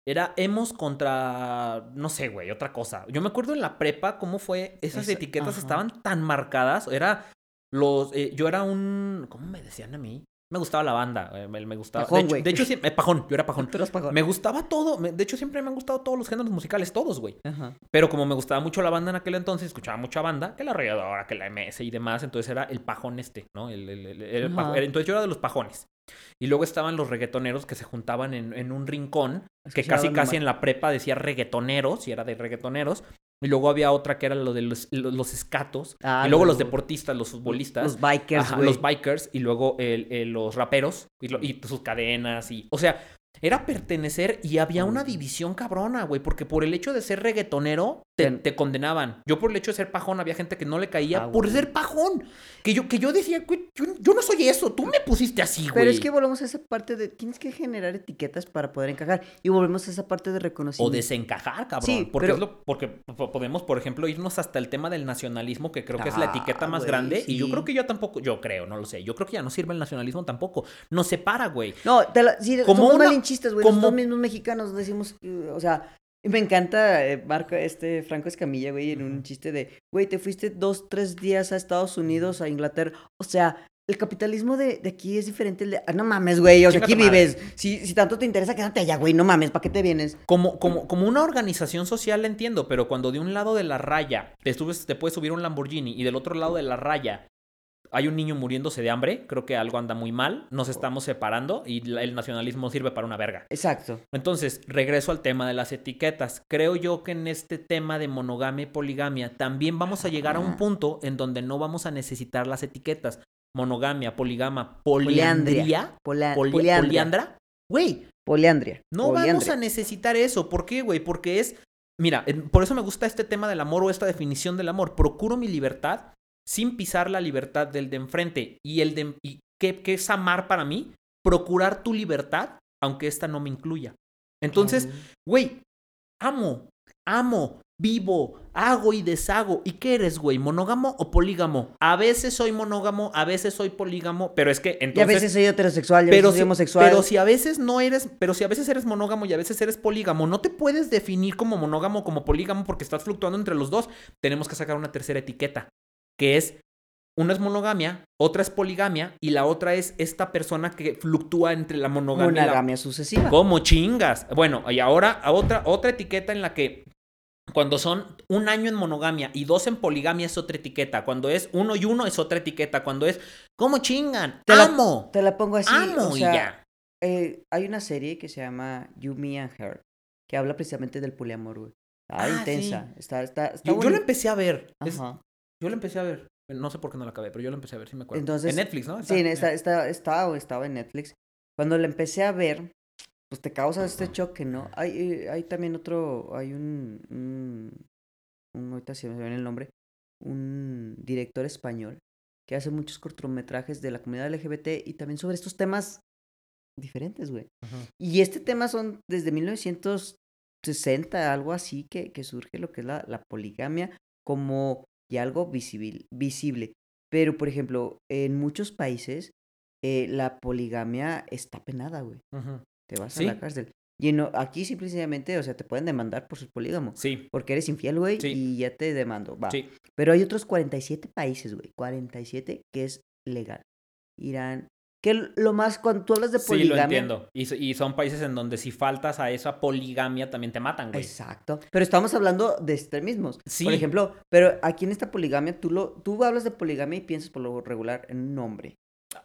Era emos contra, no sé, güey, otra cosa. Yo me acuerdo en la prepa cómo fue, esas Esa- etiquetas ajá. estaban tan marcadas. Era los, eh, yo era un, ¿cómo me decían a mí? Me gustaba la banda, eh, me, me gustaba. Pajón, de hecho, de eh, pajón, yo era pajón. Pajón. Me gustaba todo, me- de hecho siempre me han gustado todos los géneros musicales, todos, güey. Ajá. Pero como me gustaba mucho la banda en aquel entonces, escuchaba mucha banda, que la rayadora, que la MS y demás, entonces era el pajón este, ¿no? El, el- el- el era- entonces yo era de los pajones. Y luego estaban los reggaetoneros que se juntaban en, en un rincón, que casi casi en la prepa decía reggaetoneros, y era de reggaetoneros. Y luego había otra que era lo de los, los, los escatos. Ah, y luego los los- deportistas, los futbolistas. Los bikers, Ajá, los bikers y luego el- el- los raperos y, lo- y sus cadenas y o sea era pertenecer y había una división cabrona güey porque por el hecho de ser reggaetonero te, condenaban yo por el hecho de ser pajón había gente que no le caía Ah, por güey. ser pajón que yo que yo decía güey yo, yo no soy eso tú me pusiste así güey Pero es que volvemos a esa parte de tienes que generar etiquetas para poder encajar y volvemos a esa parte de o reconocimiento. desencajar, cabrón. Sí, porque, pero- es lo- porque po- podemos, por ejemplo, irnos hasta el tema del nacionalismo, que creo que es la Ah, etiqueta más güey, grande. Y yo creo que ya tampoco, yo creo, no lo sé. Yo creo que ya no sirve el nacionalismo tampoco. Nos separa, güey. No, te la, sí, Como somos una- malinchistas, güey. Nosotros mismos mexicanos decimos, eh, o sea, me encanta eh, Marco, este Franco Escamilla, güey, en un chiste de, güey, te fuiste dos, tres días a Estados Unidos, a Inglaterra. O sea, el capitalismo de, de aquí es diferente. al de- ah, no mames, güey, o sea, aquí vives. Si, si tanto te interesa, quédate allá, güey, no mames, ¿para qué te vienes? Como, como, como una organización social entiendo, pero cuando de un lado de la raya te, subes, te puedes subir un Lamborghini y del otro lado de la raya hay un niño muriéndose de hambre, creo que algo anda muy mal, nos estamos separando y el nacionalismo sirve para una verga. Exacto. Entonces, regreso al tema de las etiquetas. Creo yo que en este tema de monogamia y poligamia también vamos a llegar a un punto en donde no vamos a necesitar las etiquetas. Monogamia, poligama, poliandría, Pola- poli- poliandria. poliandra. Güey, Poliandria. no vamos poliandria. a necesitar eso. ¿Por qué, güey? Porque es. Mira, por eso me gusta este tema del amor o esta definición del amor. Procuro mi libertad sin pisar la libertad del de enfrente. Y el de. Y ¿qué, qué es amar para mí? Procurar tu libertad, aunque esta no me incluya. Entonces, güey, amo, amo, vivo, hago y deshago. ¿Y qué eres, güey? ¿Monógamo o polígamo? A veces soy monógamo, a veces soy polígamo, pero es que entonces. y a veces soy heterosexual, y a Pero veces si, homosexual. pero si a veces no eres, pero si a veces eres monógamo y a veces eres polígamo, no te puedes definir como monógamo o como polígamo porque estás fluctuando entre los dos. Tenemos que sacar una tercera etiqueta, que es una es monogamia, otra es poligamia y la otra es esta persona que fluctúa entre la monogamia y la Monogamia sucesiva. ¿Cómo chingas? Bueno, y ahora a otra, otra etiqueta en la que cuando son un año en monogamia y dos en poligamia es otra etiqueta. Cuando es uno y uno es otra etiqueta. Cuando es, ¿cómo chingan? Te la- ¡Amo! Te la pongo así. ¡Amo! o y ya. eh, hay una serie que se llama You, Me and Her, que habla precisamente del poliamor, güey. Ah, intensa. Está, está, está Yo, yo la empecé a ver. Es- Ajá. Yo la empecé a ver. No sé por qué no la acabé, pero yo la empecé a ver, sí me acuerdo. Entonces- en Netflix, ¿no? Sí, Está- está, está, o estaba en Netflix. Cuando la empecé a ver, pues te causa este choque, ¿no? Hay, eh, hay también otro, hay un, un, un- ahorita se me viene el nombre, un director español que hace muchos cortometrajes de la comunidad LGBT y también sobre estos temas diferentes, güey. Ajá. Y este tema son desde 1960, algo así, que, que surge lo que es la, la poligamia como y algo visibil- visible. Pero, por ejemplo, en muchos países eh, la poligamia está penada, güey. Ujú. Te vas Sí. a la cárcel. Y no, aquí simplemente, o sea, te pueden demandar por ser polígamo. Sí, Porque eres infiel, güey, Sí. y ya te demando. Va. sí. Pero hay otros 47 países, güey. 47 que es legal. Irán. Que lo más, cuando tú hablas de Sí, lo poligamia. entiendo. Y, so- y son países en donde si faltas a esa poligamia también te matan, güey. Exacto. Pero estamos hablando de extremismos. Sí. Por ejemplo, pero aquí en esta poligamia, tú, lo, tú hablas de poligamia y piensas por lo regular en un hombre.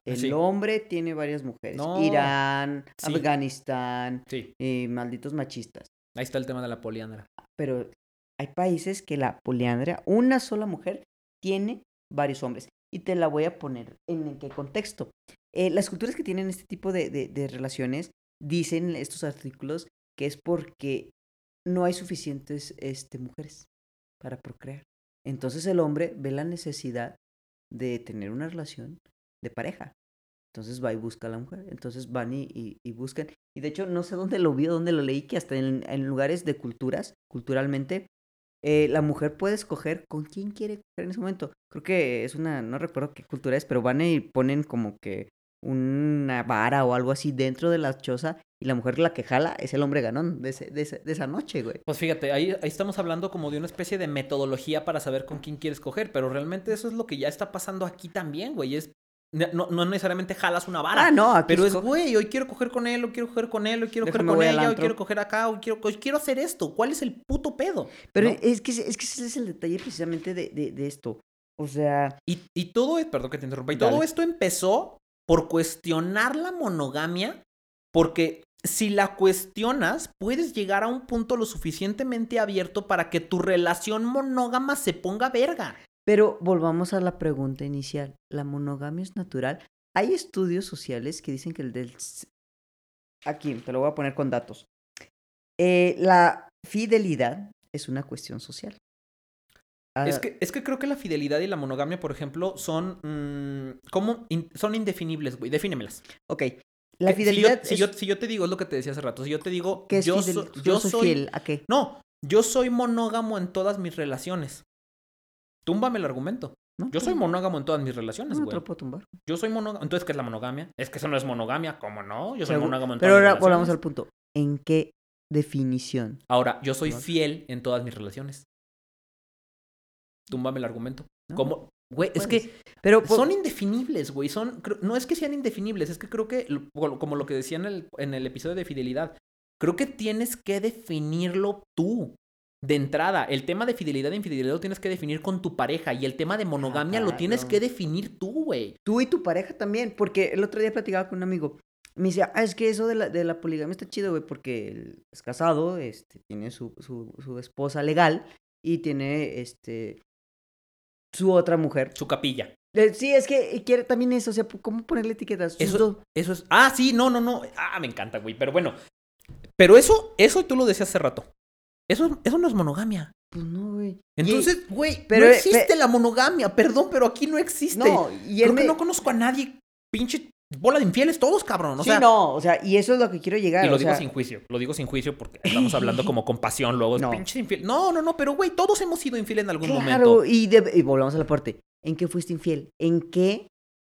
El Sí. hombre tiene varias mujeres. No. Irán, Sí. Afganistán, Sí, eh, malditos machistas. ahí está el tema de la poliandra. Pero hay países que la poliandria, una sola mujer, tiene varios hombres. Y te la voy a poner en qué contexto. Eh, las culturas que tienen este tipo de, de- relaciones dicen estos artículos que es porque no hay suficientes este, mujeres para procrear. Entonces el hombre ve la necesidad de tener una relación de pareja. Entonces va y busca a la mujer. Entonces van y, y- y buscan. Y de hecho, no sé dónde lo vi dónde lo leí, que hasta en, lugares de culturas, culturalmente, eh, la mujer puede escoger con quién quiere en ese momento. Creo que es una, no recuerdo qué cultura es, pero van y ponen como que una vara o algo así dentro de la choza y la mujer la que jala es el hombre ganón de, ese- de, ese- de esa noche, güey. Pues fíjate, ahí, ahí estamos hablando como de una especie de metodología para saber con quién quieres coger, pero realmente eso es lo que ya está pasando aquí también, güey. Es no, no necesariamente jalas una vara. Ah, no, Pero es, güey, hoy quiero coger con él, hoy quiero coger con él, hoy quiero Déjame coger con ella, hoy quiero coger acá, hoy quiero, hoy quiero hacer esto. ¿Cuál es el puto pedo? Pero ¿no? es, que, es que ese es el detalle precisamente de, de, de esto. O sea, Y, y todo, es- perdón que te interrumpa, y Dale. todo esto empezó por cuestionar la monogamia, porque si la cuestionas, puedes llegar a un punto lo suficientemente abierto para que tu relación monógama se ponga verga. pero volvamos a la pregunta inicial. ¿La monogamia es natural? Hay estudios sociales que dicen que el del... Aquí, te lo voy a poner con datos. Eh, la fidelidad es una cuestión social. Ah, Es, que, es que creo que la fidelidad y la monogamia, por ejemplo, son. mm, ¿Cómo? In- son indefinibles, güey. Defínemelas. Ok, la si yo- fidelidad Si yo, si yo te digo, es lo que te decía hace rato. Si yo te digo. ¿Qué es yo, fidel- so- yo, soy, fiel. ¿A qué? No, yo soy monógamo en todas mis relaciones. Túmbame el argumento. ¿No? Yo soy monógamo en todas mis relaciones, No, te güey. lo puedo tumbar. Yo soy monógamo. Entonces, ¿qué es la monogamia? Es que eso no es monogamia. ¿Cómo no? Yo soy monógamo en Pero todas mis ahora volvamos al relaciones. punto. ¿En qué definición? Ahora, yo soy ¿No? fiel en todas mis relaciones. Túmbame el argumento. ¿no? ¿Cómo? Güey, es puedes. que Pero son indefinibles, güey. Son, no es que sean indefinibles, es que creo que, como lo que decía en el, en el episodio de fidelidad, creo que tienes que definirlo tú. De entrada, el tema de fidelidad e infidelidad lo tienes que definir con tu pareja y el tema de monogamia lo tienes que definir tú, güey. Tú y tu pareja también, porque el otro día platicaba con un amigo. Me dice, ah, es que eso de la, de la poligamia está chido, güey, porque es casado, este, tiene su, su, su esposa legal y tiene, este, su otra mujer. Su capilla. Eh, sí, es que quiere también eso, o sea, ¿cómo ponerle etiquetas? Eso- dos- Eso es. Ah, sí, no, no, no. Ah, me encanta, güey. Pero bueno. Pero eso, eso tú lo decías hace rato. Eso, eso no es monogamia. Pues no, güey. Y- Entonces, güey, pero, no eh, existe la monogamia. Perdón, pero aquí no existe. no, y Creo me... que no conozco a nadie. Pinche bola de infieles todos, cabrón. O sí, sea, no, o sea, y eso es lo que quiero llegar. Y lo o digo sea, sin juicio. Lo digo sin juicio porque estamos hablando como con pasión luego. No. Pinches infiel. No, no, no, pero güey, todos hemos sido infieles en algún Claro, momento. y, de- y volvamos a la parte. ¿En qué fuiste infiel? ¿En qué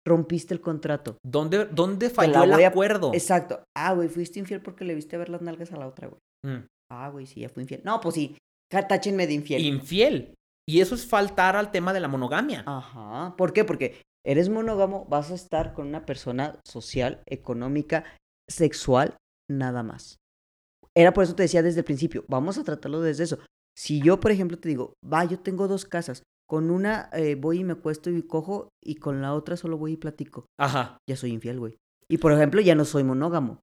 rompiste el contrato? ¿Dónde, dónde falló el a- acuerdo? Exacto. Ah, güey, fuiste infiel porque le viste ver las nalgas a la otra, güey. Mm. Ah, güey, sí, ya fue infiel. No, pues sí, táchenme de infiel. Infiel. Y eso es faltar al tema de la monogamia. Ajá. ¿Por qué? Porque eres monógamo, vas a estar con una persona social, económica, sexual, nada más. Era por eso te decía desde el principio, vamos a tratarlo desde eso. Si yo, por ejemplo, te digo, va, yo tengo dos casas, con una eh, voy y me acuesto y cojo, y con la otra solo voy y platico, Ajá. ya soy infiel, güey. Y por ejemplo, ya no soy monógamo.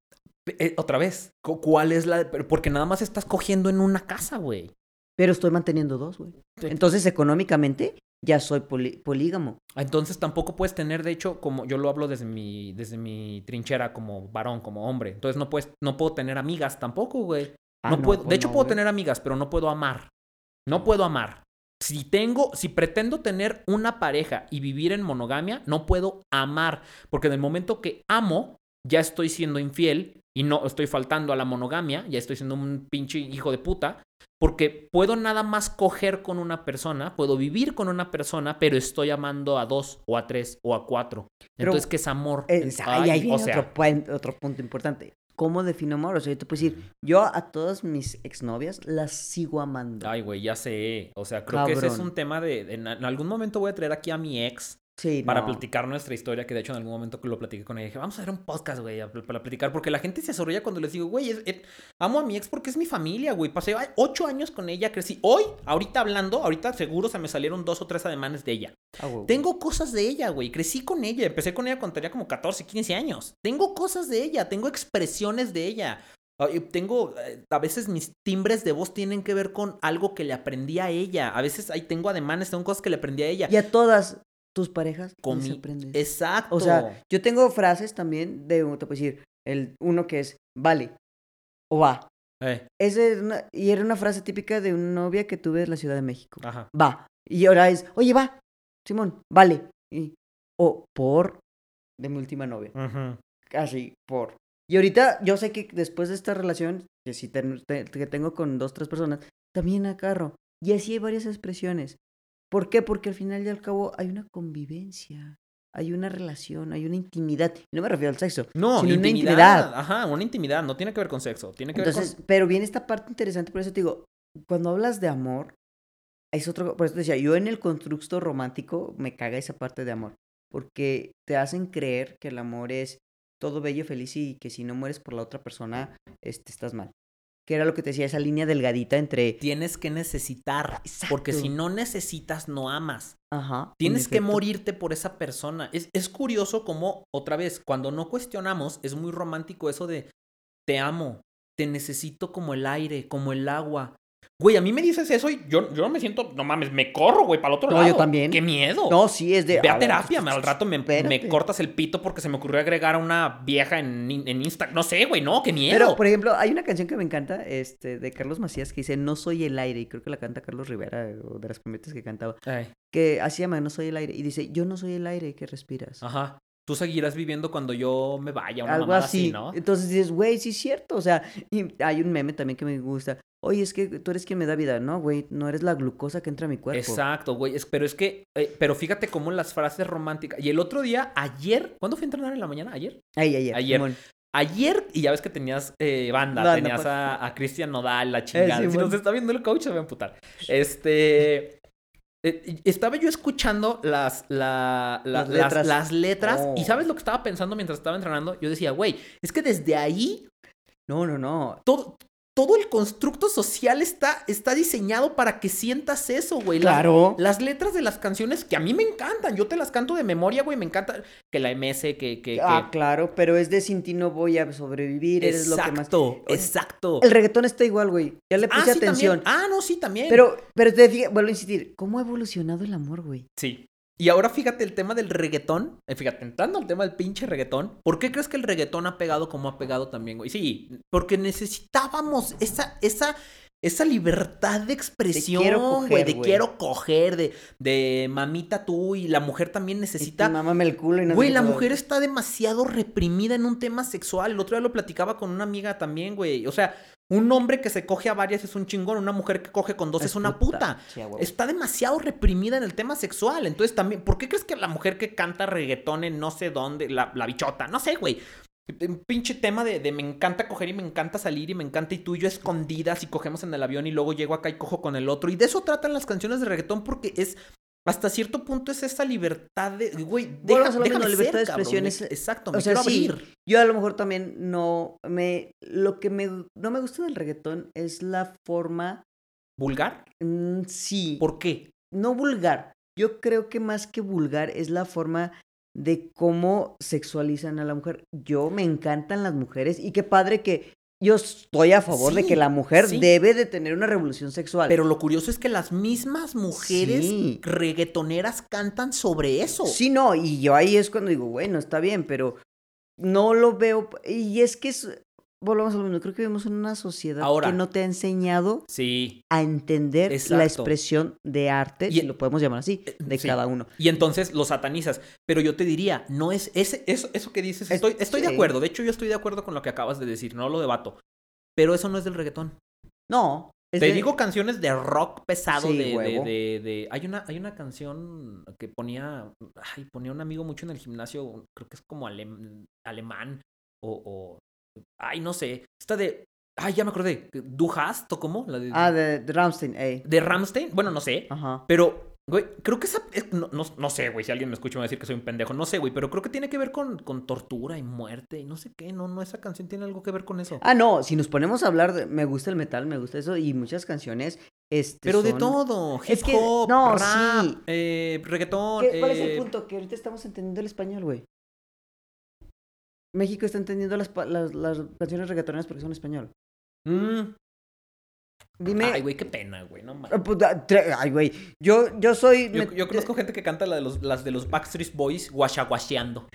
Eh, otra vez. cu- ¿Cuál es la.? Porque nada más estás cogiendo en una casa, güey. Pero estoy manteniendo dos, güey. Sí. Entonces, económicamente, ya soy poli- polígamo. Entonces tampoco puedes tener, de hecho, como yo lo hablo desde mi, desde mi trinchera como varón, como hombre. Entonces no puedes, no puedo tener amigas tampoco, güey. Ah, no puedo, de pues hecho no, puedo güey. tener amigas, pero no puedo amar. No puedo amar. Si tengo, si pretendo tener una pareja y vivir en monogamia, no puedo amar. Porque en el momento que amo, ya estoy siendo infiel y no estoy faltando a la monogamia, ya estoy siendo un pinche hijo de puta. Porque puedo nada más coger con una persona, puedo vivir con una persona, pero estoy amando a dos o a tres o a cuatro. Pero, Entonces, ¿qué es amor? Eh, Es- ahí, viene o sea, otro, punto importante. ¿Cómo defino amor? O sea, yo te puedo decir, yo a todas mis exnovias las sigo amando. Ay, güey, ya sé. O sea, creo que ese es un tema de, en algún momento voy a traer aquí a mi ex sí, para no. platicar nuestra historia, que de hecho en algún momento que lo platiqué con ella, dije, vamos a hacer un podcast, güey, para platicar, porque la gente se asorrilla cuando les digo, güey, es- es- amo a mi ex porque es mi familia, güey, pasé ocho años con ella, crecí. Hoy, ahorita hablando, ahorita seguro se me salieron dos o tres ademanes de ella. Ah. Tengo cosas de ella, güey, crecí con ella, empecé con ella cuando tenía como 14, 15 años. Tengo cosas de ella, tengo expresiones de ella. Tengo, eh, a veces mis timbres de voz tienen que ver con algo que le aprendí a ella. A veces ahí tengo ademanes, tengo cosas que le aprendí a ella. Y a todas tus parejas Con les mi- aprendes. Exacto. O sea, yo tengo frases también de, te puedo decir, el uno que es, vale, o va. Eh, Ese es una- y era una frase típica de una novia que tuve en la Ciudad de México. ajá. Va. Y ahora es, oye, va, Simón, vale. Y, o por, de mi última novia. Ujú. Así, por. Y ahorita yo sé que después de esta relación, que te- que tengo con dos, tres personas, también agarro. Y así hay varias expresiones. ¿Por qué? Porque al final y al cabo hay una convivencia, hay una relación, hay una intimidad. Y no me refiero al sexo. No, Sino una intimidad. Ajá, una intimidad. No tiene que ver con sexo. Tiene que ver con. pero viene esta parte interesante, por eso te digo, cuando hablas de amor, es otro, por eso te decía, yo en el constructo romántico me caga esa parte de amor. porque te hacen creer que el amor es todo bello, feliz y que si no mueres por la otra persona, este, estás mal. Que era lo que te decía, esa línea delgadita entre... Tienes que necesitar, porque si no necesitas, no amas. Ajá. en Tienes que efecto. morirte por esa persona. Es, es curioso como, otra vez, cuando no cuestionamos, es muy romántico eso de te amo, te necesito como el aire, como el agua. Güey, a mí me dices eso y yo, yo me siento, no mames, me corro, güey, para el otro No, lado. yo también. Qué miedo. No, sí, es de... Ve a ver, terapia, me- al rato me, me cortas el pito porque se me ocurrió agregar a una vieja en, en Insta. No sé, güey, no, qué miedo. Pero, por ejemplo, hay una canción que me encanta, este, de Carlos Macías, que dice No soy el aire, y creo que la canta Carlos Rivera, o de las promesas que cantaba, Ay, que así llama No soy el aire, y dice, yo no soy el aire que respiras. ajá. Tú seguirás viviendo cuando yo me vaya, una Algo así. así, ¿no? Entonces dices, güey, sí es cierto. O sea, y hay un meme también que me gusta. Oye, es que tú eres quien me da vida. No, güey, no eres la glucosa que entra a mi cuerpo. Exacto, güey. es- pero es que, eh, pero fíjate cómo las frases románticas. Y el otro día, ayer, ¿cuándo fui a entrenar en la mañana? ¿Ayer? Ay, ay, ay. Ayer. Simón. Ayer, y ya ves que tenías eh, banda, Banda, tenías pues. a, a Cristian Nodal, la chingada. si Simón. nos está viendo el coach, se va a emputar. Este. eh, estaba yo escuchando las, la- la- Las las, letras. las letras Oh. y ¿sabes lo que estaba pensando mientras estaba entrenando? Yo decía, güey, es que desde ahí No, no, no. todo, todo el constructo social está, está diseñado para que sientas eso, güey. Claro. Las letras de las canciones que a mí me encantan, yo te las canto de memoria, güey, me encanta que la MS, que... que, Ah, que... claro, pero es de sin ti no voy a sobrevivir, eres lo que más... Exacto, exacto. El reggaetón está igual, güey. Ya le Ah, puse sí, atención. también. Ah, no, sí, también. Pero, pero te fijas, vuelvo a insistir, ¿cómo ha evolucionado el amor, güey? Sí. Y ahora fíjate el tema del reggaetón. eh, fíjate, entrando al tema del pinche reggaetón. ¿Por qué crees que el reggaetón ha pegado como ha pegado también, güey? Sí, porque necesitábamos esa, esa, esa libertad de expresión, güey. De quiero coger, de, de mamita tú. Y la mujer también necesita. Mámame el culo y no Güey, la mujer está demasiado reprimida en un tema sexual. El otro día lo platicaba con una amiga también, güey. O sea, un hombre que se coge a varias es un chingón, una mujer que coge con dos es, una puta. Sí. Está demasiado reprimida en el tema sexual. Entonces también, ¿por qué crees que la mujer que canta reggaetón en no sé dónde, la, la bichota, no sé, güey? Un pinche tema de, de me encanta coger y me encanta salir y me encanta y tú y yo escondidas y cogemos en el avión y luego llego acá y cojo con el otro. Y de eso tratan las canciones de reggaetón porque es, hasta cierto punto es esa libertad de, güey, deja, Volvemos a lo mismo, déjame libertad ser, de expresión es- Exacto, o me sea, quiero sí, abrir. Yo a lo mejor también no me... Lo que me, no me gusta del reggaetón es la forma... ¿Vulgar? mm, sí. ¿Por qué? No vulgar. Yo creo que más que vulgar es la forma de cómo sexualizan a la mujer. Yo me encantan las mujeres y qué padre que yo estoy a favor de que la mujer sí. debe de tener una revolución sexual. Pero lo curioso es que las mismas mujeres Sí. reggaetoneras cantan sobre eso. Sí, no, y yo ahí es cuando digo, bueno, está bien, pero no lo veo. Y es que es, volvemos a lo mismo, creo que vivimos en una sociedad Ahora. que no te ha enseñado Sí. a entender la expresión de arte, Y- si lo podemos llamar así, de sí. cada uno. Y entonces lo satanizas. Pero yo te diría, no es ese, eso, eso que dices, Es- estoy, estoy de acuerdo. De hecho, yo estoy de acuerdo con lo que acabas de decir, no lo debato. Pero eso no es del reggaetón. No. es Te de- digo canciones de rock pesado de, de, de- de- Hay una, hay una canción que ponía. Ay, ponía un amigo mucho en el gimnasio. Creo que es como alem- alemán. O, o- Ay, no sé. Esta de. Ay, ya me acordé. Du hast o cómo? La de, Ah, de, de Rammstein, ey. de Ramstein. Bueno, no sé. Ajá. Pero, güey, creo que esa. es- no, no- no sé, güey. Si alguien me escucha me va a decir que soy un pendejo. No sé, güey. Pero creo que tiene que ver con, con tortura y muerte y no sé qué. No, no, esa canción tiene algo que ver con eso. Ah, no, si nos ponemos a hablar de, me gusta el metal, me gusta eso, y muchas canciones, este, Pero de todo. Hip Es que- hop, no, rap, sí. eh, reggaetón. ¿Qué- ¿Cuál es eh, el punto? Que ahorita estamos entendiendo el español, güey. México está entendiendo las, las, las canciones reggaetoneras porque son español. mm, Dime. Ay, güey, qué pena, güey. No mames. Ah, Ay, güey. Yo, yo soy. Yo, me- yo conozco gente que canta la de los, las de los Backstreet Boys guachaguacheando.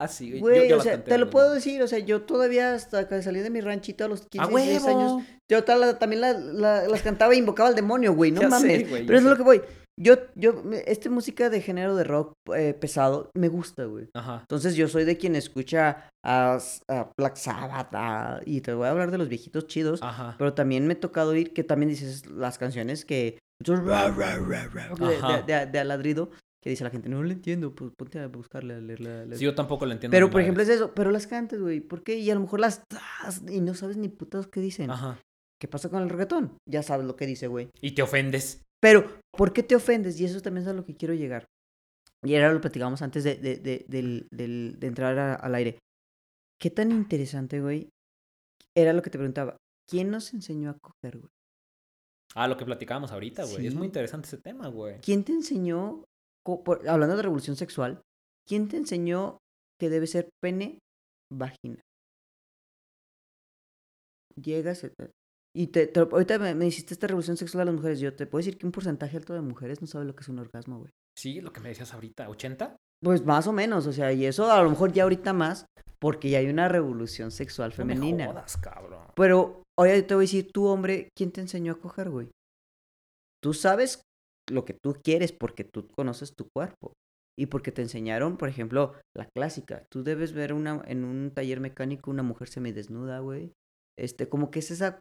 Así, güey. Güey, yo, yo o sea, canté, te lo güey. puedo decir, o sea, yo todavía hasta que salí de mi ranchito a los 15, ¡A 16 huevo! años, yo tal- también la- la- las cantaba e invocaba al demonio, güey, no Ya sé, mames. güey, Pero es sé. lo que voy. Yo, yo, esta música de género de rock eh, pesado me gusta, güey. Ajá. Entonces yo soy de quien escucha a, a Black Sabbath a- y te voy a hablar de los viejitos chidos, Ajá. pero también me ha tocado oír que también dices las canciones que... Ajá. de, de- de aladrido, que dice la gente, no lo entiendo, pues ponte a buscarle, a leerla. a leer". Sí, yo tampoco lo entiendo. Pero, por ejemplo, es eso. Pero las cantas, güey. ¿Por qué? Y a lo mejor las... Y no sabes ni putas qué dicen. Ajá. ¿Qué pasa con el reggaetón? Ya sabes lo que dice, güey. Y te ofendes. Pero, ¿por qué te ofendes? Y eso también es a lo que quiero llegar. y era lo que platicábamos antes de, de, de, de entrar a- al aire. ¿Qué tan interesante, güey? Era lo que te preguntaba. ¿Quién nos enseñó a coger, güey? Ah, lo que platicábamos ahorita, güey. Es Sí. muy interesante ese tema, güey. ¿Quién te enseñó, por- hablando de revolución sexual, quién te enseñó que debe ser pene, vagina? Llegas eh, y te, te- ahorita me, me hiciste esta revolución sexual a las mujeres. Yo te puedo decir que un porcentaje alto de mujeres no sabe lo que es un orgasmo, güey. Sí, lo que me decías ahorita, ¿80? Pues más o menos, o sea, y eso a lo mejor ya ahorita más, porque ya hay una revolución sexual No me femenina. jodas, cabrón. Pero, oye, te voy a decir, tú, hombre, ¿quién te enseñó a coger, güey? Tú sabes lo que tú quieres porque tú conoces tu cuerpo. Y porque te enseñaron, por ejemplo, la clásica. Tú debes ver una, en un taller mecánico una mujer semidesnuda, güey. Este, como que es esa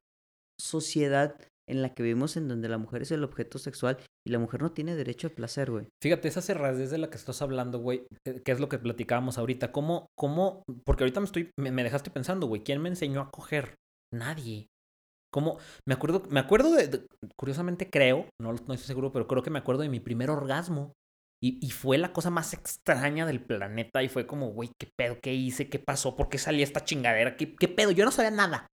sociedad en la que vivimos en donde la mujer es el objeto sexual y la mujer no tiene derecho al placer, güey. Fíjate, esa cerradez de la que estás hablando, güey, eh, que es lo que platicábamos ahorita. ¿Cómo, cómo? Porque ahorita me estoy, me, me dejaste pensando, güey, ¿quién me enseñó a coger? Nadie. ¿Cómo? Me acuerdo, me acuerdo de, curiosamente creo, no, estoy seguro, pero creo que me acuerdo de mi primer orgasmo. Y, y fue la cosa más extraña del planeta y fue como, güey, ¿qué pedo? ¿Qué hice? ¿Qué pasó? ¿Por qué salí esta chingadera? ¿Qué, qué pedo? Yo no sabía nada.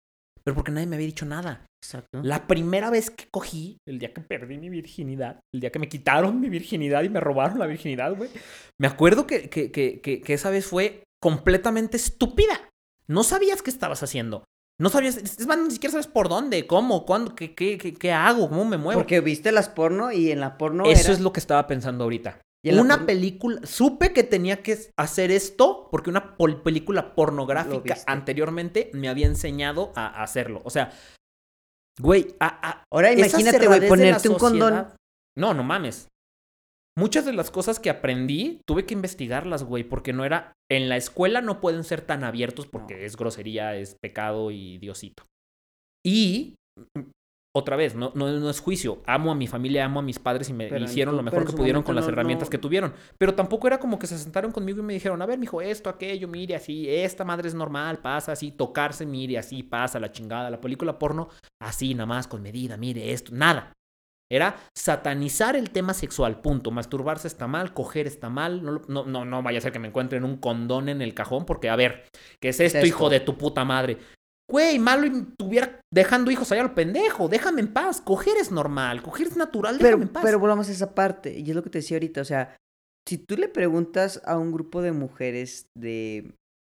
Pero porque nadie me había dicho nada. Exacto. La primera vez que cogí, el día que perdí mi virginidad, el día que me quitaron mi virginidad y me robaron la virginidad, güey. Me acuerdo que, que, que, que, esa vez fue completamente estúpida. No sabías qué estabas haciendo. No sabías, es más, ni siquiera sabes por dónde, cómo, cuándo, qué, qué, qué, qué hago, cómo me muevo. Porque viste las porno y en la porno Eso era- es lo que estaba pensando ahorita. Y Una película, supe que tenía que hacer esto porque una pol- película pornográfica anteriormente me había enseñado a hacerlo. O sea, güey, a, a- Ahora imagínate, güey, ponerte un condón. No, no mames. Muchas de las cosas que aprendí tuve que investigarlas, güey, porque no era. En la escuela no pueden ser tan abiertos porque No. es grosería, es pecado y diosito. Y. Otra vez, no, no, no es juicio. Amo a mi familia, amo a mis padres y me Pero hicieron lo mejor que pudieron con las no- herramientas que tuvieron. Pero tampoco era como que se sentaron conmigo y me dijeron, a ver, mijo, esto, aquello, mire, así, esta madre es normal, pasa así, tocarse, mire, así, pasa la chingada. La película porno, así, nada más, con medida, mire esto, nada. Era satanizar el tema sexual, punto. Masturbarse está mal, coger está mal. No, no, no, no vaya a ser que me encuentren un condón en el cajón, porque, a ver, ¿qué es esto, esto? hijo de tu puta madre? Güey, malo y tuviera dejando hijos allá al pendejo. Déjame en paz. Coger es normal, coger es natural, déjame Pero, en paz. pero volvamos a esa parte, y es lo que te decía ahorita, o sea, si tú le preguntas a un grupo de mujeres de,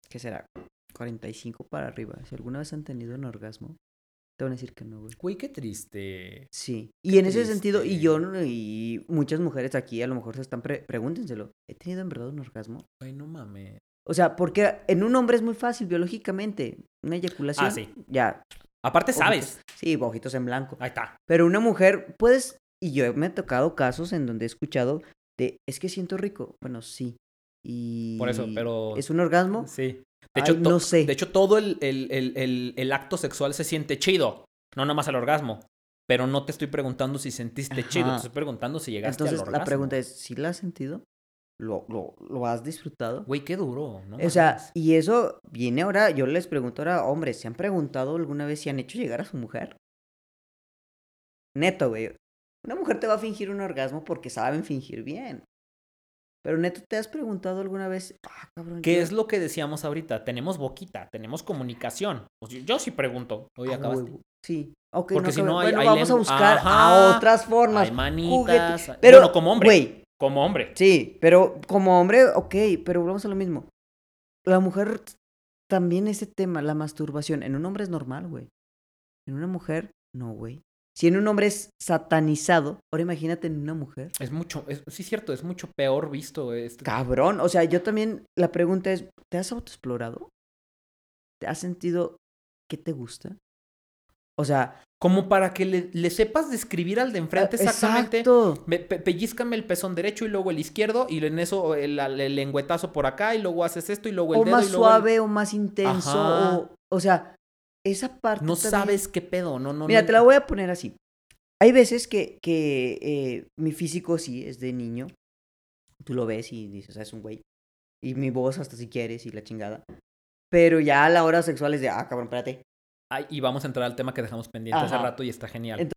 ¿qué será? 45 para arriba, si alguna vez han tenido un orgasmo, te van a decir que no, güey. Güey, qué triste. Sí. Y en ese sentido, y yo y muchas mujeres aquí a lo mejor se están, pre- pregúntenselo, ¿he tenido en verdad un orgasmo? Güey, no mames. O sea, porque en un hombre es muy fácil biológicamente, una eyaculación. Ah, sí. Ya, Aparte, sabes. Sí, ojitos en blanco. Ahí está. Pero una mujer, puedes, y yo me he tocado casos en donde he escuchado de, es que siento rico. Bueno, sí. Y Por eso, pero- ¿Es un orgasmo? Sí. De hecho, no sé. de hecho todo el, el- el- el- acto sexual se siente chido. No nomás el orgasmo. Pero no te estoy preguntando si sentiste chido. Te estoy preguntando si llegaste Entonces al orgasmo. la pregunta es, ¿sí la has sentido? ¿Lo, lo, lo has disfrutado? Güey, qué duro. ¿no? o sea, mames. y eso viene ahora, yo les pregunto ahora, hombres, ¿se han preguntado alguna vez si han hecho llegar a su mujer? Neto, güey. Una mujer te va a fingir un orgasmo porque saben fingir bien. Pero neto, ¿te has preguntado alguna vez? Ah, cabrón. ¿Qué yo- es lo que decíamos ahorita? Tenemos boquita, tenemos comunicación. Pues yo, yo sí pregunto. Oye, Ah, acabaste. Sí. Ok, Porque no, si no hay- bueno, hay vamos a buscar Ajá. a otras formas. Hay manitas. juguete- hay- Pero, bueno, como hombre. Güey, Como hombre. sí, pero como hombre, ok, pero vamos a lo mismo. La mujer también ese tema, la masturbación, en un hombre es normal, güey. En una mujer, no, güey. Si en un hombre es satanizado, ahora imagínate en una mujer. Es mucho, es, sí es cierto, es mucho peor visto este. Cabrón, o sea, yo también, la pregunta es, ¿te has autoexplorado? ¿Te has sentido qué te gusta? O sea, Como para que le, le sepas describir al de enfrente ah, exactamente. exacto. Me- pe- pellízcame el pezón derecho y luego el izquierdo y en eso el, el lengüetazo por acá y luego haces esto y luego el o dedo más y luego el- suave o más intenso o o sea esa parte No también- sabes qué pedo, no, no. mira no- te la voy a poner así hay veces que que eh, mi físico sí es de niño tú lo ves y dices "Ah, es un güey y mi voz hasta si quieres y la chingada pero ya a la hora sexual es de ah cabrón espérate Ay, y vamos a entrar al tema que dejamos pendiente hace rato y está genial.